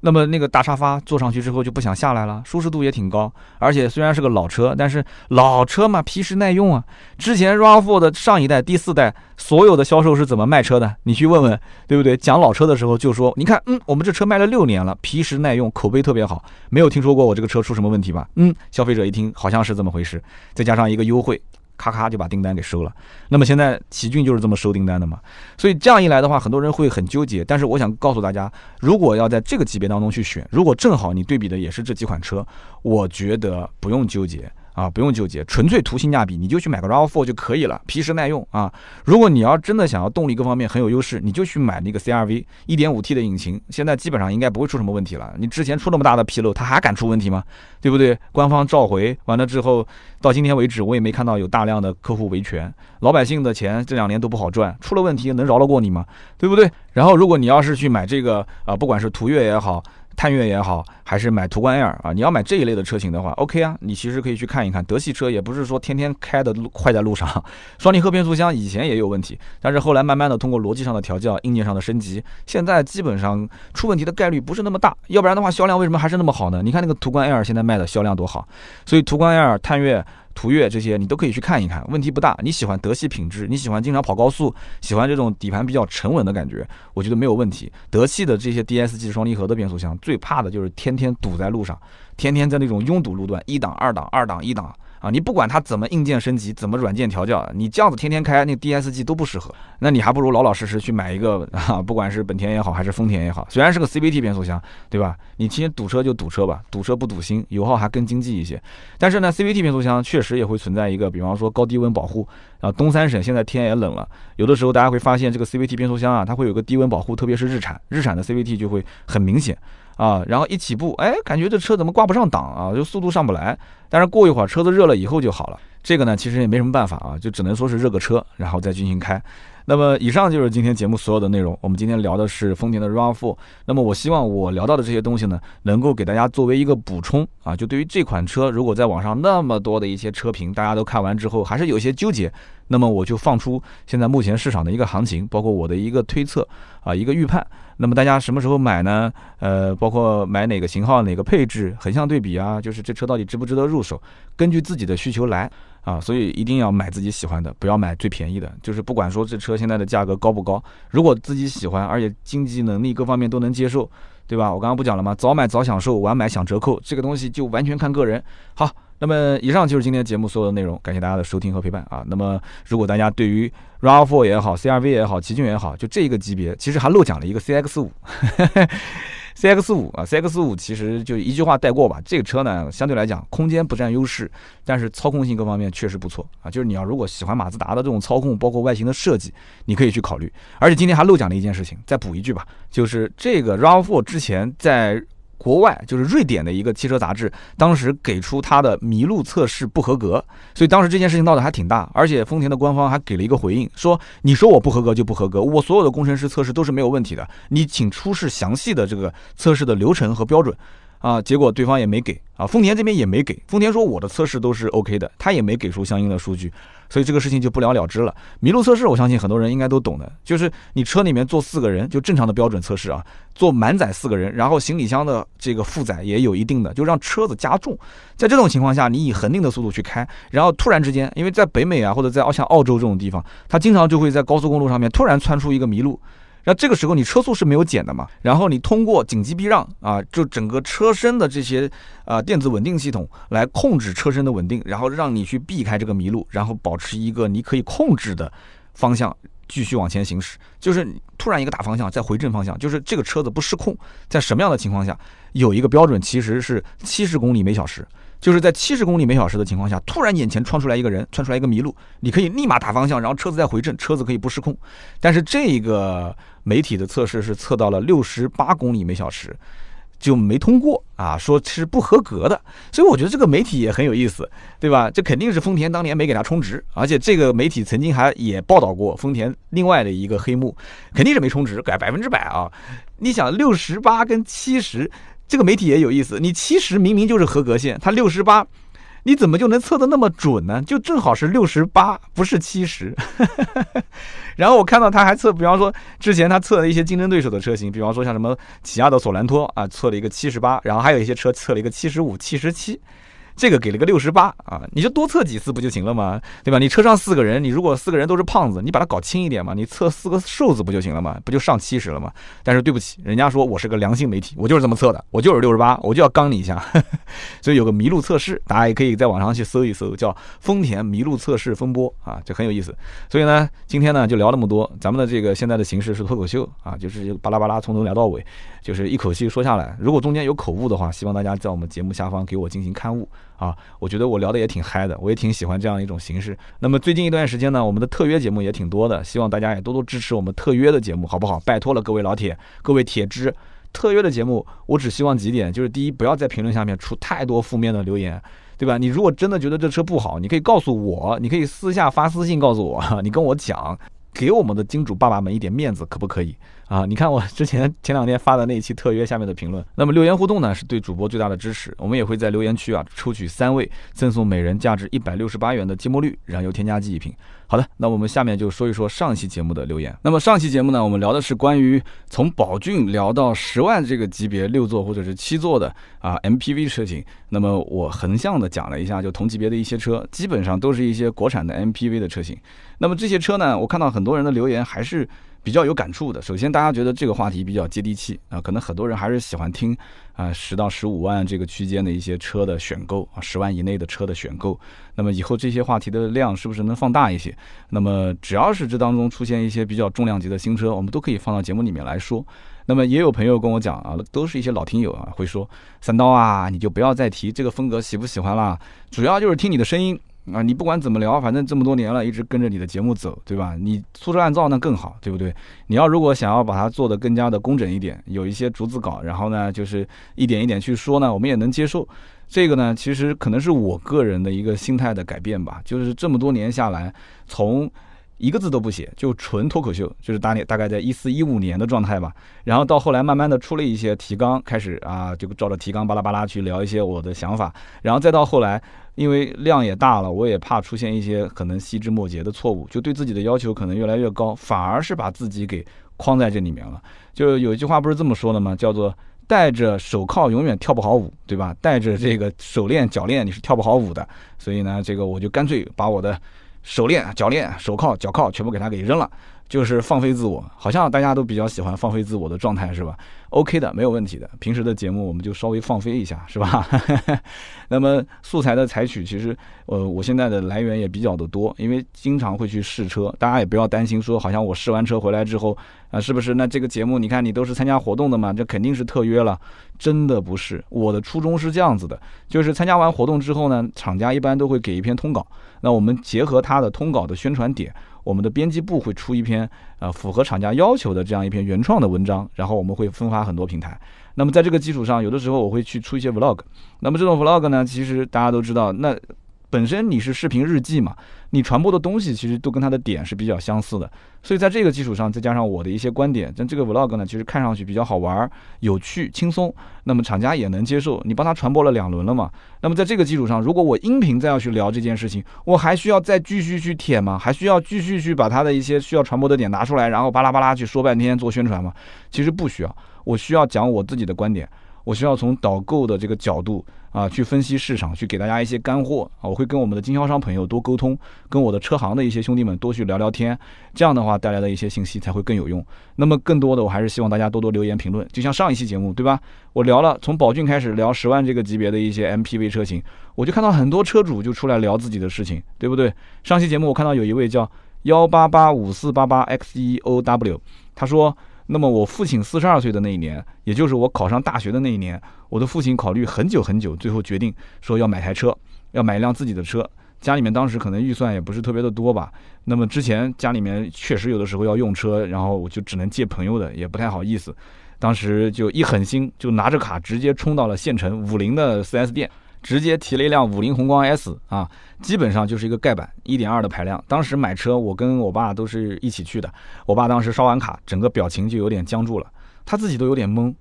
那么那个大沙发坐上去之后就不想下来了，舒适度也挺高，而且虽然是个老车，但是老车嘛，皮实耐用啊。之前 RAV4 的上一代、第四代，所有的销售是怎么卖车的？你去问问，对不对？讲老车的时候就说，你看，嗯，我们这车卖了六年了，皮实耐用，口碑特别好，没有听说过我这个车出什么问题吧？嗯，消费者一听好像是这么回事，再加上一个优惠。咔咔就把订单给收了，那么现在奇骏就是这么收订单的嘛？所以这样一来的话，很多人会很纠结。但是我想告诉大家，如果要在这个级别当中去选，如果正好你对比的也是这几款车，我觉得不用纠结啊，不用纠结，纯粹图性价比，你就去买个 RAV4 就可以了，皮实耐用啊。如果你要真的想要动力各方面很有优势，你就去买那个 CRV 1.5T 的引擎，现在基本上应该不会出什么问题了。你之前出那么大的纰漏，它还敢出问题吗？对不对？官方召回完了之后，到今天为止我也没看到有大量的客户维权，老百姓的钱这两年都不好赚，出了问题能饶得过你吗？对不对？然后如果你要是去买这个啊，不管是途岳也好。探岳也好，还是买途观 L 啊，你要买这一类的车型的话，OK 啊，你其实可以去看一看德系车，也不是说天天开的路快在路上。<laughs> 双离合变速箱以前也有问题，但是后来慢慢的通过逻辑上的调教、硬件上的升级，现在基本上出问题的概率不是那么大。要不然的话，销量为什么还是那么好呢？你看那个途观 L 现在卖的销量多好，所以途观 L、探岳。途岳这些你都可以去看一看，问题不大。你喜欢德系品质，你喜欢经常跑高速，喜欢这种底盘比较沉稳的感觉，我觉得没有问题。德系的这些 DSG 双离合的变速箱，最怕的就是天天堵在路上，天天在那种拥堵路段，一档、二档、二档、一档。啊，你不管它怎么硬件升级，怎么软件调教，你这样子天天开，那 DSG 都不适合。那你还不如老老实实去买一个啊，不管是本田也好，还是丰田也好，虽然是个 CVT 变速箱，对吧？你天天堵车就堵车吧，堵车不堵心，油耗还更经济一些。但是呢，CVT 变速箱确实也会存在一个，比方说高低温保护啊。东三省现在天也冷了，有的时候大家会发现这个 CVT 变速箱啊，它会有个低温保护，特别是日产，日产的 CVT 就会很明显。啊，然后一起步，哎，感觉这车怎么挂不上档啊？就速度上不来。但是过一会儿车子热了以后就好了。这个呢，其实也没什么办法啊，就只能说是热个车，然后再进行开。那么以上就是今天节目所有的内容。我们今天聊的是丰田的 RAV4。那么我希望我聊到的这些东西呢，能够给大家作为一个补充啊。就对于这款车，如果在网上那么多的一些车评，大家都看完之后还是有些纠结，那么我就放出现在目前市场的一个行情，包括我的一个推测啊，一个预判。那么大家什么时候买呢？呃，包括买哪个型号、哪个配置，横向对比啊，就是这车到底值不值得入手，根据自己的需求来啊。所以一定要买自己喜欢的，不要买最便宜的。就是不管说这车现在的价格高不高，如果自己喜欢，而且经济能力各方面都能接受，对吧？我刚刚不讲了吗？早买早享受，晚买享折扣，这个东西就完全看个人。好。那么以上就是今天节目所有的内容，感谢大家的收听和陪伴啊。那么如果大家对于 RAV4 也好，CRV 也好，奇骏也好，就这一个级别，其实还漏讲了一个 CX 五，<laughs> CX 五啊，CX 五其实就一句话带过吧。这个车呢，相对来讲空间不占优势，但是操控性各方面确实不错啊。就是你要如果喜欢马自达的这种操控，包括外形的设计，你可以去考虑。而且今天还漏讲了一件事情，再补一句吧，就是这个 RAV4 之前在。国外就是瑞典的一个汽车杂志，当时给出它的麋鹿测试不合格，所以当时这件事情闹得还挺大，而且丰田的官方还给了一个回应，说你说我不合格就不合格，我所有的工程师测试都是没有问题的，你请出示详细的这个测试的流程和标准。啊，结果对方也没给啊，丰田这边也没给。丰田说我的测试都是 OK 的，他也没给出相应的数据，所以这个事情就不了了之了。麋鹿测试，我相信很多人应该都懂的，就是你车里面坐四个人，就正常的标准测试啊，坐满载四个人，然后行李箱的这个负载也有一定的，就让车子加重。在这种情况下，你以恒定的速度去开，然后突然之间，因为在北美啊，或者在像澳洲这种地方，它经常就会在高速公路上面突然窜出一个麋鹿。那这个时候你车速是没有减的嘛？然后你通过紧急避让啊，就整个车身的这些啊电子稳定系统来控制车身的稳定，然后让你去避开这个麋鹿，然后保持一个你可以控制的方向继续往前行驶。就是突然一个大方向再回正方向，就是这个车子不失控。在什么样的情况下有一个标准其实是七十公里每小时？就是在七十公里每小时的情况下，突然眼前窜出来一个人，窜出来一个麋鹿，你可以立马打方向，然后车子再回正，车子可以不失控。但是这个媒体的测试是测到了六十八公里每小时，就没通过啊，说是不合格的。所以我觉得这个媒体也很有意思，对吧？这肯定是丰田当年没给他充值，而且这个媒体曾经还也报道过丰田另外的一个黑幕，肯定是没充值，改百分之百啊。你想六十八跟七十。这个媒体也有意思，你七十明明就是合格线，它六十八，你怎么就能测得那么准呢？就正好是六十八，不是七十。<laughs> 然后我看到他还测，比方说之前他测了一些竞争对手的车型，比方说像什么起亚的索兰托啊，测了一个七十八，然后还有一些车测了一个七十五、七十七。这个给了个六十八啊，你就多测几次不就行了吗？对吧？你车上四个人，你如果四个人都是胖子，你把它搞轻一点嘛，你测四个瘦子不就行了吗？不就上七十了吗？但是对不起，人家说我是个良心媒体，我就是这么测的，我就是六十八，我就要刚你一下。<laughs> 所以有个麋鹿测试，大家也可以在网上去搜一搜，叫丰田麋鹿测试风波啊，就很有意思。所以呢，今天呢就聊那么多，咱们的这个现在的形式是脱口秀啊，就是巴拉巴拉从头聊到尾，就是一口气说下来。如果中间有口误的话，希望大家在我们节目下方给我进行刊物。啊，我觉得我聊的也挺嗨的，我也挺喜欢这样一种形式。那么最近一段时间呢，我们的特约节目也挺多的，希望大家也多多支持我们特约的节目，好不好？拜托了各位老铁，各位铁汁。特约的节目，我只希望几点，就是第一，不要在评论下面出太多负面的留言，对吧？你如果真的觉得这车不好，你可以告诉我，你可以私下发私信告诉我，<laughs> 你跟我讲。给我们的金主爸爸们一点面子，可不可以啊？你看我之前前两天发的那一期特约下面的评论，那么留言互动呢，是对主播最大的支持。我们也会在留言区啊抽取三位，赠送每人价值一百六十八元的积木绿燃油添加剂一瓶。好的，那我们下面就说一说上期节目的留言。那么上期节目呢，我们聊的是关于从宝骏聊到十万这个级别六座或者是七座的啊 MPV 车型。那么我横向的讲了一下，就同级别的一些车，基本上都是一些国产的 MPV 的车型。那么这些车呢，我看到很多人的留言还是。比较有感触的，首先大家觉得这个话题比较接地气啊，可能很多人还是喜欢听啊十到十五万这个区间的一些车的选购啊，十万以内的车的选购。那么以后这些话题的量是不是能放大一些？那么只要是这当中出现一些比较重量级的新车，我们都可以放到节目里面来说。那么也有朋友跟我讲啊，都是一些老听友啊，会说三刀啊，你就不要再提这个风格喜不喜欢啦，主要就是听你的声音。啊，你不管怎么聊，反正这么多年了，一直跟着你的节目走，对吧？你粗制滥造那更好，对不对？你要如果想要把它做得更加的工整一点，有一些逐字稿，然后呢，就是一点一点去说呢，我们也能接受。这个呢，其实可能是我个人的一个心态的改变吧，就是这么多年下来，从。一个字都不写，就纯脱口秀，就是大年大概在一四一五年的状态吧。然后到后来慢慢的出了一些提纲，开始啊就照着提纲巴拉巴拉去聊一些我的想法。然后再到后来，因为量也大了，我也怕出现一些可能细枝末节的错误，就对自己的要求可能越来越高，反而是把自己给框在这里面了。就有一句话不是这么说的吗？叫做戴着手铐永远跳不好舞，对吧？戴着这个手链脚链你是跳不好舞的。所以呢，这个我就干脆把我的。手链、脚链、手铐、脚铐全部给它给扔了，就是放飞自我。好像大家都比较喜欢放飞自我的状态，是吧？OK 的，没有问题的。平时的节目我们就稍微放飞一下，是吧？<laughs> 那么素材的采取，其实呃，我现在的来源也比较的多，因为经常会去试车。大家也不要担心说，好像我试完车回来之后啊，是不是？那这个节目你看你都是参加活动的嘛，这肯定是特约了。真的不是，我的初衷是这样子的，就是参加完活动之后呢，厂家一般都会给一篇通稿。那我们结合他的通稿的宣传点，我们的编辑部会出一篇呃符合厂家要求的这样一篇原创的文章，然后我们会分发很多平台。那么在这个基础上，有的时候我会去出一些 vlog。那么这种 vlog 呢，其实大家都知道，那。本身你是视频日记嘛，你传播的东西其实都跟它的点是比较相似的，所以在这个基础上，再加上我的一些观点，但这个 vlog 呢，其实看上去比较好玩、有趣、轻松，那么厂家也能接受。你帮他传播了两轮了嘛？那么在这个基础上，如果我音频再要去聊这件事情，我还需要再继续去舔吗？还需要继续去把他的一些需要传播的点拿出来，然后巴拉巴拉去说半天做宣传吗？其实不需要，我需要讲我自己的观点。我需要从导购的这个角度啊，去分析市场，去给大家一些干货啊。我会跟我们的经销商朋友多沟通，跟我的车行的一些兄弟们多去聊聊天，这样的话带来的一些信息才会更有用。那么更多的，我还是希望大家多多留言评论。就像上一期节目，对吧？我聊了从宝骏开始聊十万这个级别的一些 MPV 车型，我就看到很多车主就出来聊自己的事情，对不对？上期节目我看到有一位叫幺八八五四八八 XEOW，他说。那么我父亲四十二岁的那一年，也就是我考上大学的那一年，我的父亲考虑很久很久，最后决定说要买台车，要买一辆自己的车。家里面当时可能预算也不是特别的多吧。那么之前家里面确实有的时候要用车，然后我就只能借朋友的，也不太好意思。当时就一狠心，就拿着卡直接冲到了县城五菱的 4S 店。直接提了一辆五菱宏光 S 啊，基本上就是一个盖板，一点二的排量。当时买车，我跟我爸都是一起去的。我爸当时刷完卡，整个表情就有点僵住了，他自己都有点懵，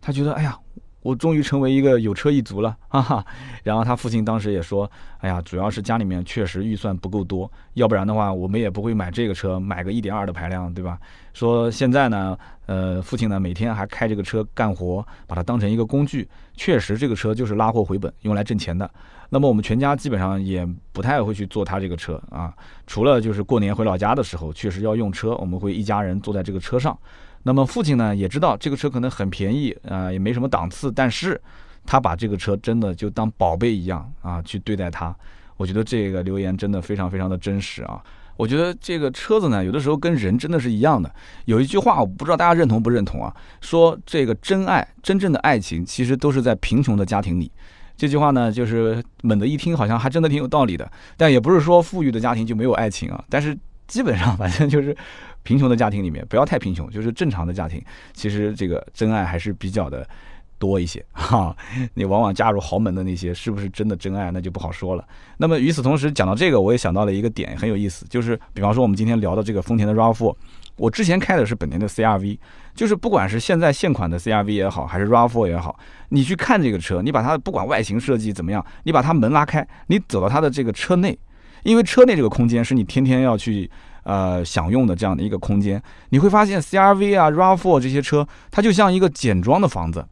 他觉得哎呀。我终于成为一个有车一族了，<laughs> 哈哈。然后他父亲当时也说：“哎呀，主要是家里面确实预算不够多，要不然的话，我们也不会买这个车，买个一点二的排量，对吧？”说现在呢，呃，父亲呢每天还开这个车干活，把它当成一个工具。确实，这个车就是拉货回本，用来挣钱的。那么我们全家基本上也不太会去坐他这个车啊，除了就是过年回老家的时候，确实要用车，我们会一家人坐在这个车上。那么父亲呢也知道这个车可能很便宜啊，也没什么档次，但是他把这个车真的就当宝贝一样啊去对待它。我觉得这个留言真的非常非常的真实啊。我觉得这个车子呢，有的时候跟人真的是一样的。有一句话我不知道大家认同不认同啊，说这个真爱真正的爱情其实都是在贫穷的家庭里。这句话呢，就是猛的一听，好像还真的挺有道理的。但也不是说富裕的家庭就没有爱情啊。但是基本上，反正就是贫穷的家庭里面，不要太贫穷，就是正常的家庭，其实这个真爱还是比较的 <laughs> 多一些 <laughs> 哈。你往往嫁入豪门的那些，是不是真的真爱，那就不好说了。那么与此同时，讲到这个，我也想到了一个点，很有意思，就是比方说我们今天聊的这个丰田的 RAV4，我之前开的是本田的 CRV。就是不管是现在现款的 CRV 也好，还是 RAV4 也好，你去看这个车，你把它不管外形设计怎么样，你把它门拉开，你走到它的这个车内，因为车内这个空间是你天天要去呃享用的这样的一个空间，你会发现 CRV 啊 RAV4 这些车，它就像一个简装的房子。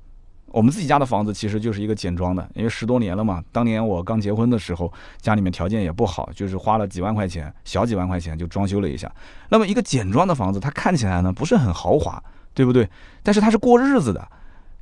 我们自己家的房子其实就是一个简装的，因为十多年了嘛。当年我刚结婚的时候，家里面条件也不好，就是花了几万块钱，小几万块钱就装修了一下。那么一个简装的房子，它看起来呢不是很豪华。对不对？但是它是过日子的，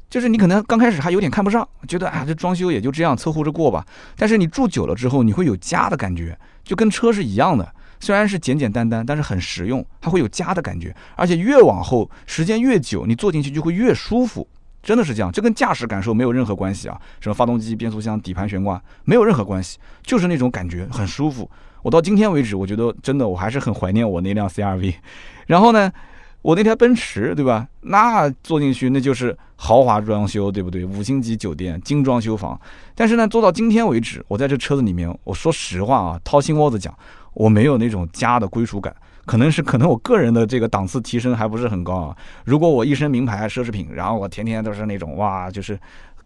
就是你可能刚开始还有点看不上，觉得啊这装修也就这样凑合着过吧。但是你住久了之后，你会有家的感觉，就跟车是一样的，虽然是简简单单，但是很实用，它会有家的感觉。而且越往后时间越久，你坐进去就会越舒服，真的是这样。这跟驾驶感受没有任何关系啊，什么发动机、变速箱、底盘、悬挂没有任何关系，就是那种感觉很舒服。我到今天为止，我觉得真的我还是很怀念我那辆 CRV。<laughs> 然后呢？我那台奔驰，对吧？那坐进去那就是豪华装修，对不对？五星级酒店，精装修房。但是呢，坐到今天为止，我在这车子里面，我说实话啊，掏心窝子讲，我没有那种家的归属感。可能是可能我个人的这个档次提升还不是很高啊。如果我一身名牌奢侈品，然后我天天都是那种哇，就是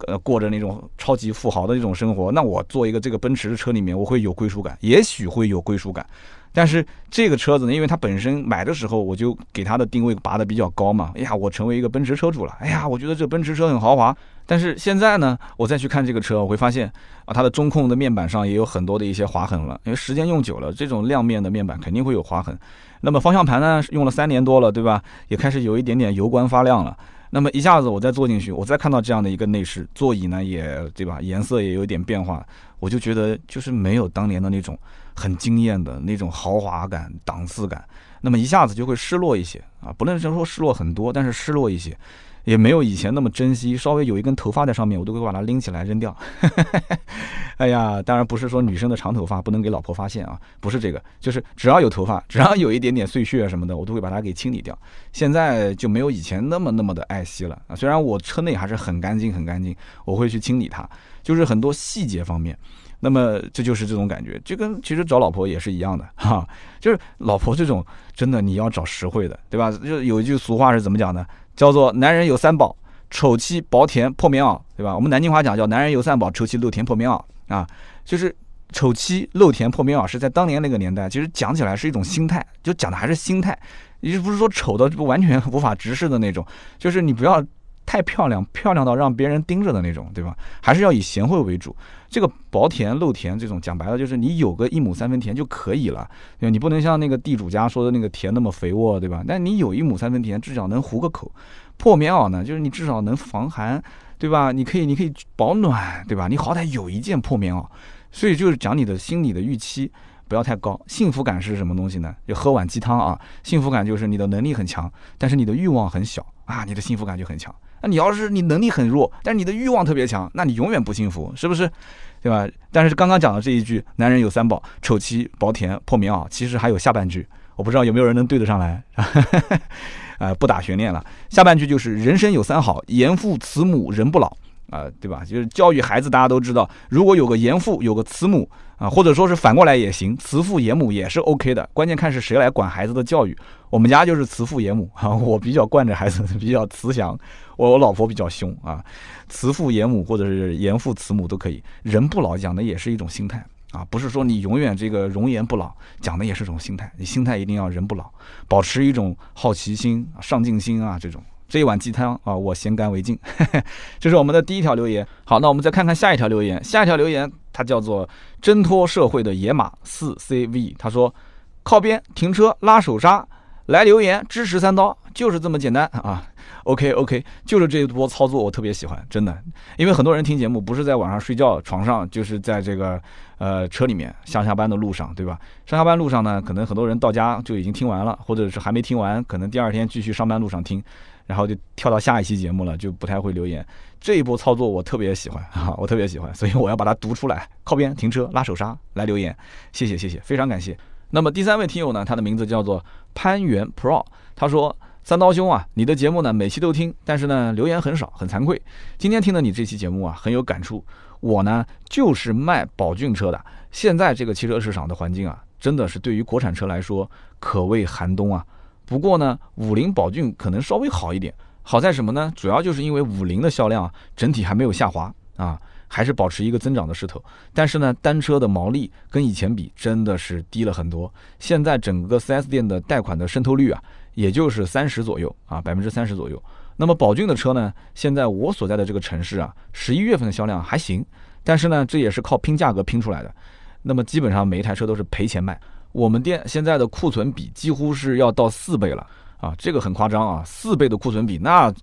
呃过着那种超级富豪的那种生活，那我坐一个这个奔驰的车里面，我会有归属感，也许会有归属感。但是这个车子呢，因为它本身买的时候我就给它的定位拔得比较高嘛。哎呀，我成为一个奔驰车主了。哎呀，我觉得这奔驰车很豪华。但是现在呢，我再去看这个车，我会发现啊，它的中控的面板上也有很多的一些划痕了。因为时间用久了，这种亮面的面板肯定会有划痕。那么方向盘呢，用了三年多了，对吧？也开始有一点点油光发亮了。那么一下子我再坐进去，我再看到这样的一个内饰，座椅呢也对吧？颜色也有点变化，我就觉得就是没有当年的那种。很惊艳的那种豪华感、档次感，那么一下子就会失落一些啊，不能说失落很多，但是失落一些，也没有以前那么珍惜。稍微有一根头发在上面，我都会把它拎起来扔掉。<laughs> 哎呀，当然不是说女生的长头发不能给老婆发现啊，不是这个，就是只要有头发，只要有一点点碎屑什么的，我都会把它给清理掉。现在就没有以前那么那么的爱惜了啊。虽然我车内还是很干净很干净，我会去清理它，就是很多细节方面。那么这就是这种感觉，就跟其实找老婆也是一样的哈，就是老婆这种真的你要找实惠的，对吧？就有一句俗话是怎么讲的？叫做男人有三宝：丑妻、薄田、破棉袄，对吧？我们南京话讲叫男人有三宝：丑妻、露田、破棉袄啊。就是丑妻、露田、破棉袄是在当年那个年代，其实讲起来是一种心态，就讲的还是心态，也不是说丑的完全无法直视的那种，就是你不要。太漂亮，漂亮到让别人盯着的那种，对吧？还是要以贤惠为主。这个薄田、露田这种，讲白了就是你有个一亩三分田就可以了，对吧？你不能像那个地主家说的那个田那么肥沃，对吧？但你有一亩三分田，至少能糊个口。破棉袄呢，就是你至少能防寒，对吧？你可以，你可以保暖，对吧？你好歹有一件破棉袄。所以就是讲你的心理的预期不要太高。幸福感是什么东西呢？就喝碗鸡汤啊！幸福感就是你的能力很强，但是你的欲望很小啊，你的幸福感就很强。那你要是你能力很弱，但是你的欲望特别强，那你永远不幸福，是不是？对吧？但是刚刚讲的这一句“男人有三宝：丑妻、薄田、破棉袄”，其实还有下半句，我不知道有没有人能对得上来。<laughs> 呃，不打悬念了，下半句就是“人生有三好：严父、慈母、人不老”。啊，对吧？就是教育孩子，大家都知道，如果有个严父，有个慈母啊，或者说是反过来也行，慈父严母也是 OK 的。关键看是谁来管孩子的教育。我们家就是慈父严母啊，<laughs> 我比较惯着孩子，<laughs> 比较慈祥。我我老婆比较凶啊，慈父严母或者是严父慈母都可以。人不老讲的也是一种心态啊，不是说你永远这个容颜不老，讲的也是一种心态。你心态一定要人不老，保持一种好奇心、上进心啊，这种。这一碗鸡汤啊，我先干为敬。<laughs> 这是我们的第一条留言。好，那我们再看看下一条留言。下一条留言，它叫做“挣脱社会的野马四 CV”。他说：“靠边停车拉手刹，来留言支持三刀，就是这么简单啊。” OK OK，就是这一波操作我特别喜欢，真的。因为很多人听节目不是在晚上睡觉床上，就是在这个呃车里面上下班的路上，对吧？上下班路上呢，可能很多人到家就已经听完了，或者是还没听完，可能第二天继续上班路上听。然后就跳到下一期节目了，就不太会留言。这一波操作我特别喜欢啊，<laughs> 我特别喜欢，所以我要把它读出来。靠边停车，拉手刹来留言，谢谢谢谢，非常感谢。那么第三位听友呢，他的名字叫做潘源 Pro，他说。三刀兄啊，你的节目呢每期都听，但是呢留言很少，很惭愧。今天听了你这期节目啊，很有感触。我呢就是卖宝骏车的，现在这个汽车市场的环境啊，真的是对于国产车来说可谓寒冬啊。不过呢，五菱宝骏可能稍微好一点，好在什么呢？主要就是因为五菱的销量整体还没有下滑啊，还是保持一个增长的势头。但是呢，单车的毛利跟以前比真的是低了很多。现在整个 4S 店的贷款的渗透率啊。也就是三十左右啊，百分之三十左右。那么宝骏的车呢？现在我所在的这个城市啊，十一月份的销量还行，但是呢，这也是靠拼价格拼出来的。那么基本上每一台车都是赔钱卖。我们店现在的库存比几乎是要到四倍了啊，这个很夸张啊，四倍的库存比，那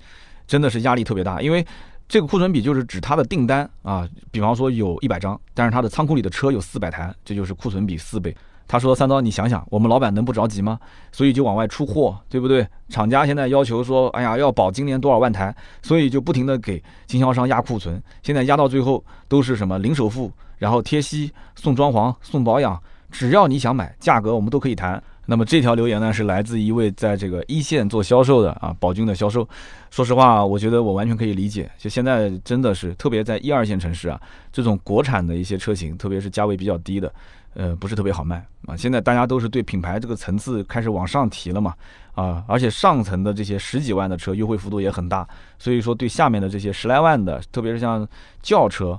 真的是压力特别大。因为这个库存比就是指它的订单啊，比方说有一百张，但是它的仓库里的车有四百台，这就是库存比四倍。他说：“三刀，你想想，我们老板能不着急吗？所以就往外出货，对不对？厂家现在要求说，哎呀，要保今年多少万台，所以就不停的给经销商压库存。现在压到最后都是什么零首付，然后贴息、送装潢、送保养，只要你想买，价格我们都可以谈。那么这条留言呢，是来自一位在这个一线做销售的啊，宝骏的销售。说实话，我觉得我完全可以理解。就现在真的是，特别在一二线城市啊，这种国产的一些车型，特别是价位比较低的。”呃，不是特别好卖啊！现在大家都是对品牌这个层次开始往上提了嘛，啊，而且上层的这些十几万的车优惠幅度也很大，所以说对下面的这些十来万的，特别是像轿车、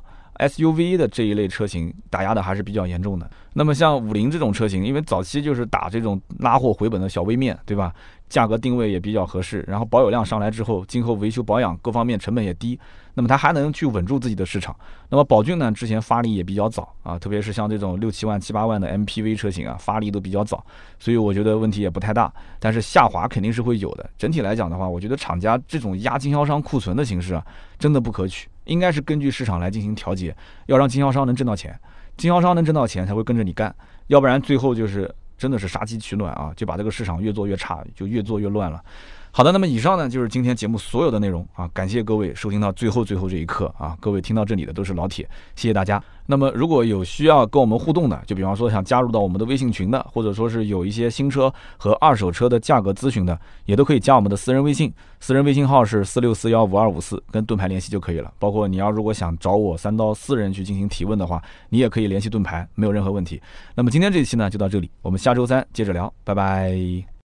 SUV 的这一类车型打压的还是比较严重的。那么像五菱这种车型，因为早期就是打这种拉货回本的小微面对吧？价格定位也比较合适，然后保有量上来之后，今后维修保养各方面成本也低，那么它还能去稳住自己的市场。那么宝骏呢，之前发力也比较早啊，特别是像这种六七万、七八万的 MPV 车型啊，发力都比较早，所以我觉得问题也不太大。但是下滑肯定是会有的。整体来讲的话，我觉得厂家这种压经销商库存的形式啊，真的不可取，应该是根据市场来进行调节，要让经销商能挣到钱，经销商能挣到钱才会跟着你干，要不然最后就是。真的是杀鸡取卵啊，就把这个市场越做越差，就越做越乱了。好的，那么以上呢就是今天节目所有的内容啊，感谢各位收听到最后最后这一刻啊，各位听到这里的都是老铁，谢谢大家。那么如果有需要跟我们互动的，就比方说想加入到我们的微信群的，或者说是有一些新车和二手车的价格咨询的，也都可以加我们的私人微信，私人微信号是四六四幺五二五四，跟盾牌联系就可以了。包括你要如果想找我三刀私人去进行提问的话，你也可以联系盾牌，没有任何问题。那么今天这一期呢就到这里，我们下周三接着聊，拜拜。